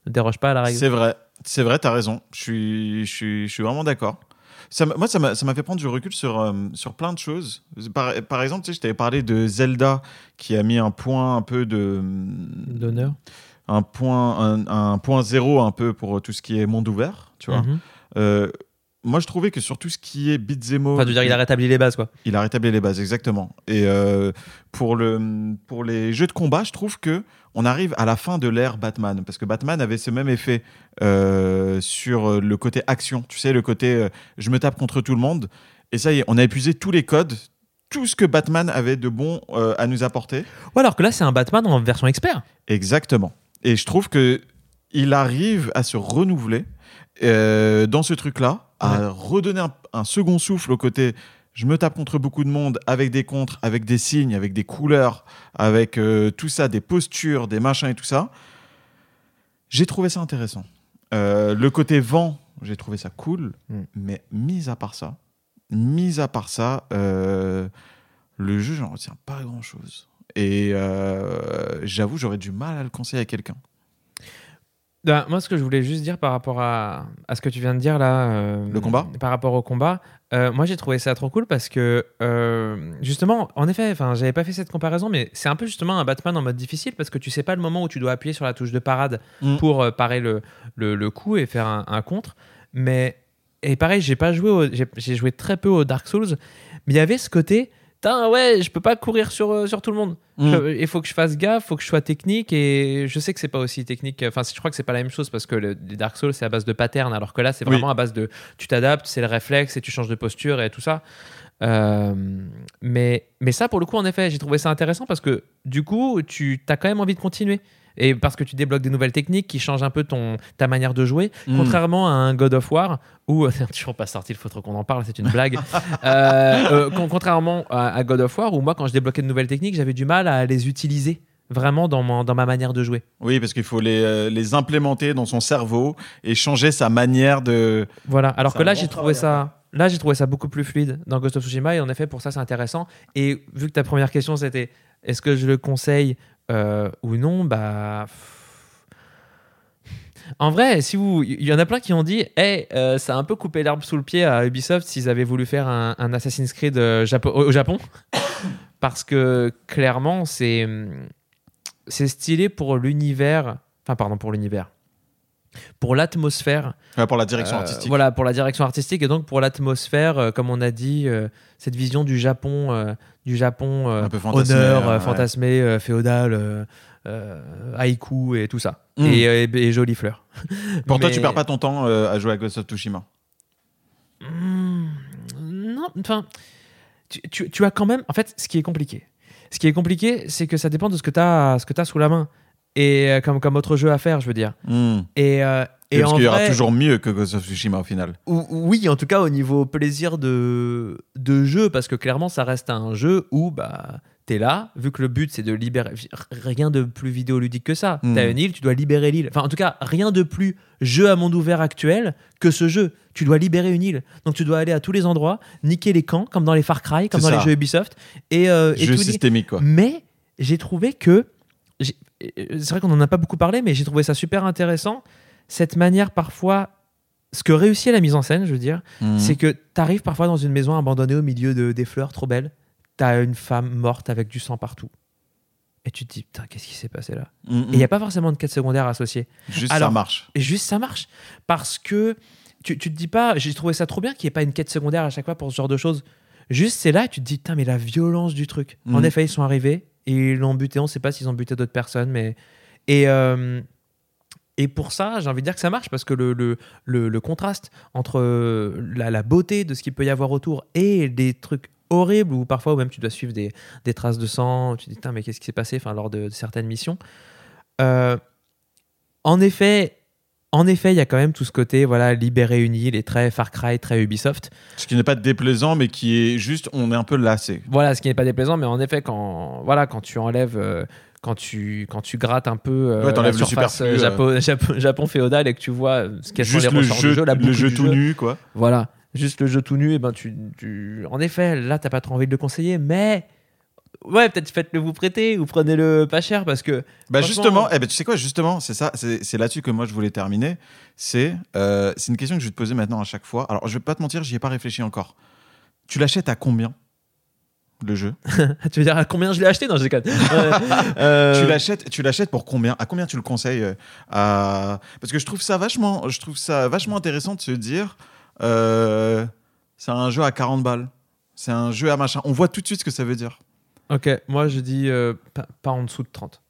ne déroge pas à la règle. C'est vrai. C'est vrai, t'as raison. Je suis, je suis, je suis vraiment d'accord. Ça, moi, ça m'a fait prendre du recul sur, euh, sur plein de choses. Par, par exemple, tu sais, je t'avais parlé de Zelda qui a mis un point un peu de. D'honneur. Un point, un, un point zéro un peu pour tout ce qui est monde ouvert, tu vois. Mhm. Euh, moi, je trouvais que sur tout ce qui est all, Enfin, tu veux dire, il a rétabli les bases, quoi. il a rétabli les bases, exactement. Et euh, pour, le, pour les jeux de combat, je trouve que on arrive à la fin de l'ère Batman. Parce que Batman avait ce même effet euh, sur le côté action. Tu sais, le côté euh, je me tape contre tout le monde. Et ça y est, on a épuisé tous les codes, tout ce que Batman avait de bon à nous apporter. Ouais, alors que là, c'est un Batman en version expert. Exactement. Et je trouve que il arrive à se renouveler euh, dans ce truc-là, à redonner un, un second souffle au côté. Je me tape contre beaucoup de monde avec des contres, avec des signes, avec des couleurs, avec euh, tout ça, des postures, des machins et tout ça. J'ai trouvé ça intéressant. Euh, le côté vent, j'ai trouvé ça cool, Mm. mais mis à part ça, mis à part ça, euh, le jeu, j'en retiens pas grand-chose. Et euh, j'avoue, j'aurais du mal à le conseiller à quelqu'un. Ben, moi, ce que je voulais juste dire par rapport à, à ce que tu viens de dire là. euh, Le combat Par rapport au combat, euh, moi j'ai trouvé ça trop cool parce que, euh, justement, en effet, j'avais pas fait cette comparaison, mais c'est un peu justement un Batman en mode difficile parce que tu sais pas le moment où tu dois appuyer sur la touche de parade Mm. pour parer le, le, le coup et faire un, un contre. Mais, et pareil, j'ai pas joué, j'ai joué très peu au Dark Souls, mais il y avait ce côté. Putain, ouais, je peux pas courir sur, euh, sur tout le monde. Mm. Je- Il faut que je fasse gaffe, il faut que je sois technique et je sais que c'est pas aussi technique. Enfin, je crois que c'est pas la même chose parce que le, les Dark Souls c'est à base de pattern alors que là c'est Oui. vraiment à base de tu t'adaptes, c'est le réflexe et tu changes de posture et tout ça. Euh, mais, mais ça pour le coup en effet j'ai trouvé ça intéressant parce que du coup tu as quand même envie de continuer et parce que tu débloques des nouvelles techniques qui changent un peu ton, ta manière de jouer Mm. contrairement à un God of War où c'est toujours pas sorti il faut trop qu'on en parle c'est une blague Euh, euh, con- contrairement à, God of War où moi quand je débloquais de nouvelles techniques j'avais du mal à les utiliser vraiment dans, mon- dans ma manière de jouer Oui, parce qu'il faut les, euh, les implémenter dans son cerveau et changer sa manière de. Voilà. Alors que là, bon j'ai trouvé ça. Là, j'ai trouvé ça beaucoup plus fluide dans Ghost of Tsushima et en effet, pour ça, c'est intéressant. Et vu que ta première question, c'était est-ce que je le conseille euh, ou non Bah. En vrai, si vous, il y en a plein qui ont dit, hey, euh, ça a un peu coupé l'herbe sous le pied à Ubisoft s'ils avaient voulu faire un, Assassin's Creed euh, au Japon, parce que clairement, c'est c'est stylé pour l'univers, enfin pardon pour l'univers, pour l'atmosphère Ouais, pour la direction euh, artistique. Voilà, pour la direction artistique et donc pour l'atmosphère, euh, comme on a dit, euh, cette vision du Japon, du Japon Un peu fantasmé, honneur, euh, fantasmé, féodal, haïku et tout ça. Mm. Et, et, et jolies fleurs. Pour toi, tu perds pas ton temps à jouer à Ghost of Tsushima? Hmm, non, enfin, tu, tu- tu as quand même. En fait, ce qui est compliqué, ce qui est compliqué, c'est que ça dépend de ce que tu as, ce que as sous la main. Et euh, comme, comme autre jeu à faire, je veux dire. Hmm. Et, euh, et parce qu'il y aura vrai- toujours mieux que Ghost of Tsushima au final. Ou- Oui, en tout cas au niveau plaisir de, de jeu, parce que clairement ça reste un jeu où bah, t'es là, vu que le but c'est de libérer. Rien de plus vidéoludique que ça. Hmm. T'as une île, tu dois libérer l'île. Enfin, en tout cas, rien de plus jeu à monde ouvert actuel que ce jeu. Tu dois libérer une île. Donc tu dois aller à tous les endroits, niquer les camps, comme dans les Far Cry, comme dans les jeux Ubisoft. Et, euh, et Jeu tout niquer. systémique, quoi. Mais j'ai trouvé que. C'est vrai qu'on n'en a pas beaucoup parlé, mais j'ai trouvé ça super intéressant. Cette manière, parfois. Ce que réussit la mise en scène, je veux dire, Hmm. c'est que tu arrives parfois dans une maison abandonnée au milieu de, des fleurs trop belles. Tu as une femme morte avec du sang partout. Et tu te dis, putain, qu'est-ce qui s'est passé là? Hmm, Et il n'y a pas forcément de quête secondaire associée. Juste Alors- ça marche. Et juste, ça marche. Parce que tu, tu te dis pas, j'ai trouvé ça trop bien qu'il n'y ait pas une quête secondaire à chaque fois pour ce genre de choses. Juste, c'est là et tu te dis, putain, mais la violence du truc. En Mhm. effet, ils sont arrivés ils l'ont buté. On ne sait pas s'ils ont buté d'autres personnes, mais. Et. euh, Et pour ça, j'ai envie de dire que ça marche parce que le, le, le, contraste entre euh, la, la beauté de ce qu'il peut y avoir autour et des trucs horribles où parfois même tu dois suivre des, des traces de sang, tu te dis mais qu'est-ce qui s'est passé enfin, lors de, de certaines missions. Euh, en effet, en effet, il y a quand même tout ce côté voilà libérer une île et très Far Cry, très Ubisoft. Ce qui n'est pas déplaisant, mais qui est juste, on est un peu lassé. Voilà, ce qui n'est pas déplaisant, mais en effet, quand, voilà, quand tu enlèves, euh, quand, tu, quand tu grattes un peu euh, Ouais, la le surface euh, Japon, Japon, féodal et que tu vois ce quels sont les le jeu, du jeu, la le jeu tout jeu. nu, quoi. Voilà, juste le jeu tout nu, et ben tu, tu- en effet, là, t'as pas trop envie de le conseiller, mais Ouais, peut-être faites-le vous prêter ou prenez-le pas cher parce que. Bah justement, eh ben, tu sais quoi, justement, c'est ça, c'est là-dessus que moi je voulais terminer. C'est euh, c'est une question que je vais te poser maintenant à chaque fois. Alors, je vais pas te mentir, j'y ai pas réfléchi encore. Tu l'achètes à combien le jeu? Tu veux dire à combien je l'ai acheté? Non, je déconne. Euh, euh, Tu l'achètes, tu l'achètes pour combien? À combien tu le conseilles euh, à... Parce que je trouve ça vachement, je trouve ça vachement intéressant de se dire, c'est un jeu à 40 balles, c'est un jeu à machin. On voit tout de suite ce que ça veut dire. Ok, moi je dis euh, pas, pas en dessous de 30.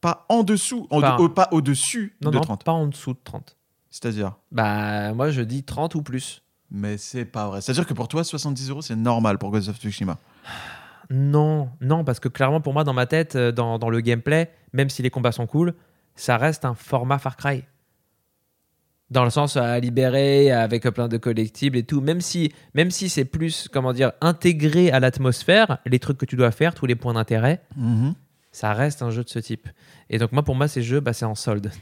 Pas en dessous, en- Pas- au- pas au-dessus Non, de non, 30. pas en dessous de 30. C'est-à-dire? Bah, moi je dis 30 ou plus. Mais c'est pas vrai. C'est-à-dire que pour toi, 70 euros, c'est normal pour Ghost of Tsushima? Non, non, parce que clairement pour moi, dans ma tête, euh, dans, dans le gameplay, même si les combats sont cool, ça reste un format Far Cry. Dans le sens à libérer avec plein de collectibles et tout, même si, même si c'est plus, comment dire, intégré à l'atmosphère, les trucs que tu dois faire, tous les points d'intérêt, ça reste un jeu de ce type. Et donc moi, pour moi, ces jeux, bah, c'est en solde.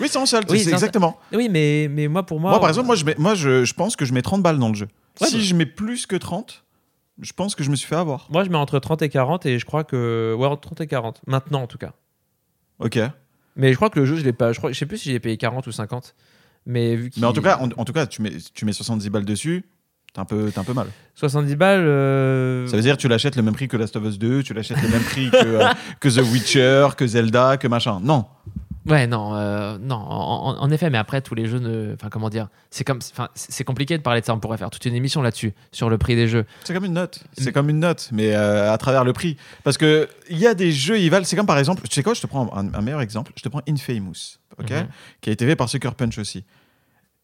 Oui, c'est en solde, Oui, c'est exactement. Oui, mais, mais moi, pour moi... Moi, par exemple, moi, je, mets, moi je, je pense que je mets 30 balles dans le jeu. Ouais, si bah. je mets plus que 30, je pense que je me suis fait avoir. Moi, je mets entre 30 et 40 et je crois que... Ouais, entre 30 et 40. Maintenant, en tout cas. Ok. Mais je crois que le jeu, je l'ai pas. Je, crois, je sais plus si j'ai payé 40 ou 50. Mais vu qu'il. Mais en tout cas, en, en tout cas tu, mets, tu mets 70 balles dessus, t'es un, peu- un peu mal. 70 balles. euh, Ça veut dire que tu l'achètes le même prix que Last of Us 2, tu l'achètes le même prix que, euh, que The Witcher, que Zelda, que machin. Non. Ouais, non, euh, non. En, effet, mais après, tous les jeux ne. Enfin, comment dire C'est comme. C'est compliqué de parler de ça. On pourrait faire toute une émission là-dessus, sur le prix des jeux. C'est comme une note. C'est Mm. comme une note, mais à travers le prix. Parce que il y a des jeux, ils valent. C'est comme par exemple, tu sais quoi, je te prends un, un meilleur exemple. Je te prends Infamous, ok, Mhm. qui a été fait par Sucker Punch aussi.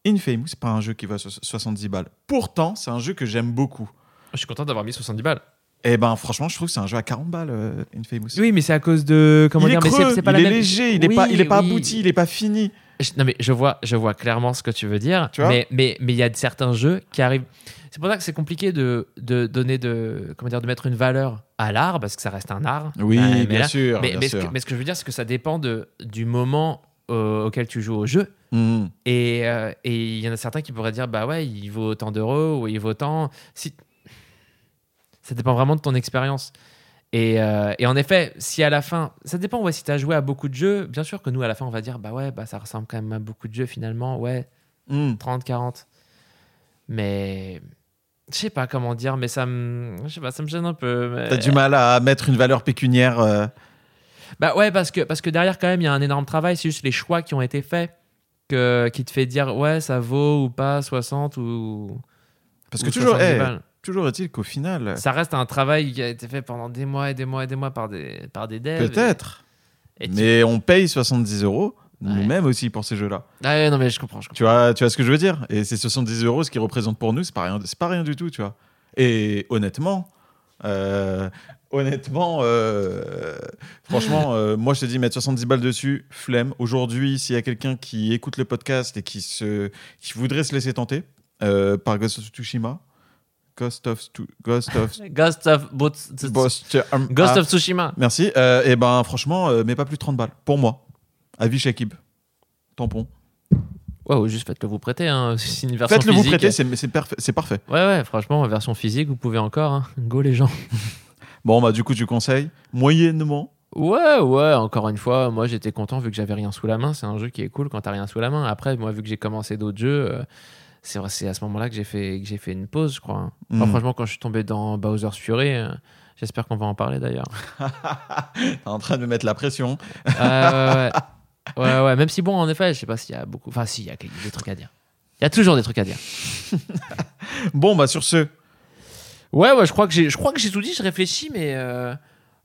Infamous, c'est pas un jeu qui vaut so- 70 balles. Pourtant, c'est un jeu que j'aime beaucoup. Je suis content d'avoir mis 70 balles. Et ben, franchement, je trouve que c'est un jeu à 40 balles, euh, Infamous. Oui, mais c'est à cause de. Comment il est dire mais c'est- pas il la est même- léger, il est Oui, pas, il est pas oui. abouti, il est pas fini. Je- non mais je vois, je vois clairement ce que tu veux dire. Tu vois mais mais mais il y a certains jeux qui arrivent. C'est pour ça que c'est compliqué de, de donner de comment dire de mettre une valeur à l'art parce que ça reste un art. Oui, mais bien là- sûr, mais, bien mais ce sûr. que, mais ce que je veux dire, c'est que ça dépend de, du moment auquel tu joues au jeu. Mhm. Et euh, et il y en a certains qui pourraient dire bah ouais, il vaut autant d'euros ou il vaut tant. Si... Ça dépend vraiment de ton expérience. Et, euh, et en effet, si à la fin, ça dépend, ouais, si tu as joué à beaucoup de jeux, bien sûr que nous, à la fin, on va dire bah ouais, bah ça ressemble quand même à beaucoup de jeux finalement, ouais, Mhm. 30, 40. Mais je sais pas comment dire, mais ça me, je sais pas, ça me gêne un peu. mais- T'as du mal à mettre une valeur pécuniaire. euh, Bah ouais, parce que, parce que derrière, quand même, il y a un énorme travail. C'est juste les choix qui ont été faits que, qui te fait dire, ouais, ça vaut ou pas 60 ou. Parce ou que toujours, 70 eh, toujours est-il qu'au final, Ça reste un travail qui a été fait pendant des mois et des mois et des mois par des, par des devs. peut-être. Et Mais on paye 70 euros Ouais. nous-mêmes aussi pour ces jeux-là. Ah ouais, non, mais je comprends. Je comprends. Tu vois, tu vois ce que je veux dire? Et ces 70 euros, ce qu'ils représentent pour nous, c'est pas rien, pas rien du tout, tu vois. Et honnêtement, euh, honnêtement, euh, franchement, euh, moi je te dis mettre 70 balles dessus, flemme. Aujourd'hui, s'il y a quelqu'un qui écoute le podcast et qui se, qui voudrait se laisser tenter euh, par Ghost of Tsushima, Ghost of, Ghost of, Ghost of, Ghost, Ah, of Tsushima. Merci. et ben franchement, euh, mais pas plus de 30 balles pour moi. Avis Shakib. Tampon. Ouais, ou juste faites-le vous prêter. Hein. C'est une version Faites-le vous physique. prêter, c'est c'est parfait. c'est parfait. Ouais, ouais, franchement, version physique, vous pouvez encore. hein. Go les gens. Bon, bah du coup, tu conseilles moyennement. Ouais, ouais, encore une fois, moi j'étais content vu que j'avais rien sous la main. C'est un jeu qui est cool quand t'as rien sous la main. Après, moi, vu que j'ai commencé d'autres jeux, euh, c'est vrai, c'est à ce moment-là que j'ai fait, que j'ai fait une pause, je crois. hein. Enfin, Mm. franchement, quand je suis tombé dans Bowser's Fury, euh, j'espère qu'on va en parler d'ailleurs. T'es en train de me mettre la pression. Ouais, ouais. ouais, ouais, même si bon, en effet, je sais pas s'il y a beaucoup. Enfin, si, il y a des trucs à dire. Il y a toujours des trucs à dire. Bon, bah sur ce, Ouais, ouais, je crois que j'ai, je crois que j'ai tout dit. Je réfléchis, mais euh,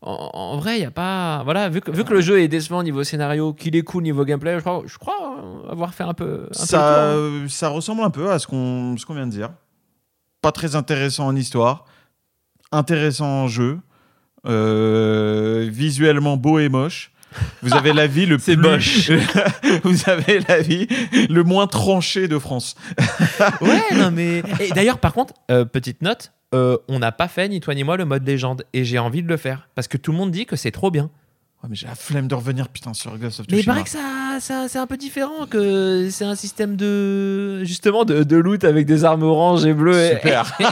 en, en vrai, il y a pas. Voilà, vu que, vu que le jeu est décevant niveau scénario, qu'il est cool niveau gameplay, je crois, je crois euh, avoir fait un peu. Un ça, tour, hein. euh, ça ressemble un peu à ce qu'on ce qu'on vient de dire. Pas très intéressant en histoire, intéressant en jeu, euh, visuellement beau et moche. Vous avez la vie le C'est plus... moche. Vous avez la vie le moins tranché de France. Ouais, non mais. Et d'ailleurs, par contre, euh, petite note, euh, on n'a pas fait ni toi ni moi le mode légende, et j'ai envie de le faire parce que tout le monde dit que c'est trop bien. Ouais, mais j'ai la flemme de revenir putain sur Ghost of Mais il Tsushima. paraît que ça, c'est un, peu différent que c'est un système de justement de, de loot avec des armes oranges et bleues. et- Super.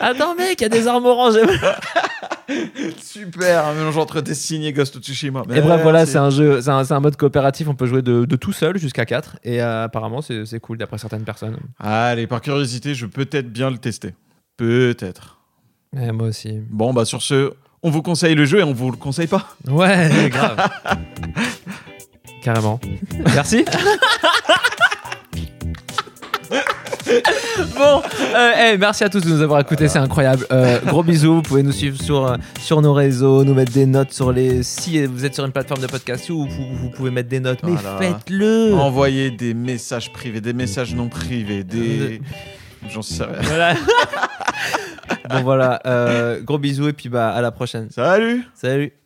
Attends mec, il y a des armes oranges et bleues. Super, un mélange entre Destiny et Ghost of Tsushima. Et bref, voilà, c'est un jeu, c'est un, mode coopératif. On peut jouer de, de tout seul jusqu'à 4 et euh, apparemment c'est cool d'après certaines personnes. Allez, par curiosité, je peux peut-être bien le tester. Peut-être. Ouais, moi aussi. Bon, bah sur ce, on vous conseille le jeu et on vous le conseille pas. Ouais, grave. Carrément. Merci. bon, euh, hey, merci à tous de nous avoir écoutés, c'est incroyable. Euh, gros bisous, vous pouvez nous suivre sur, euh, sur nos réseaux, nous mettre des notes sur les. Si vous êtes sur une plateforme de podcast, vous, vous, vous pouvez mettre des notes, mais Voilà. faites-le. Envoyer des messages privés, des messages non privés, des. J'en sais rien. Voilà. bon voilà, euh, gros bisous et puis bah à la prochaine. Salut Salut.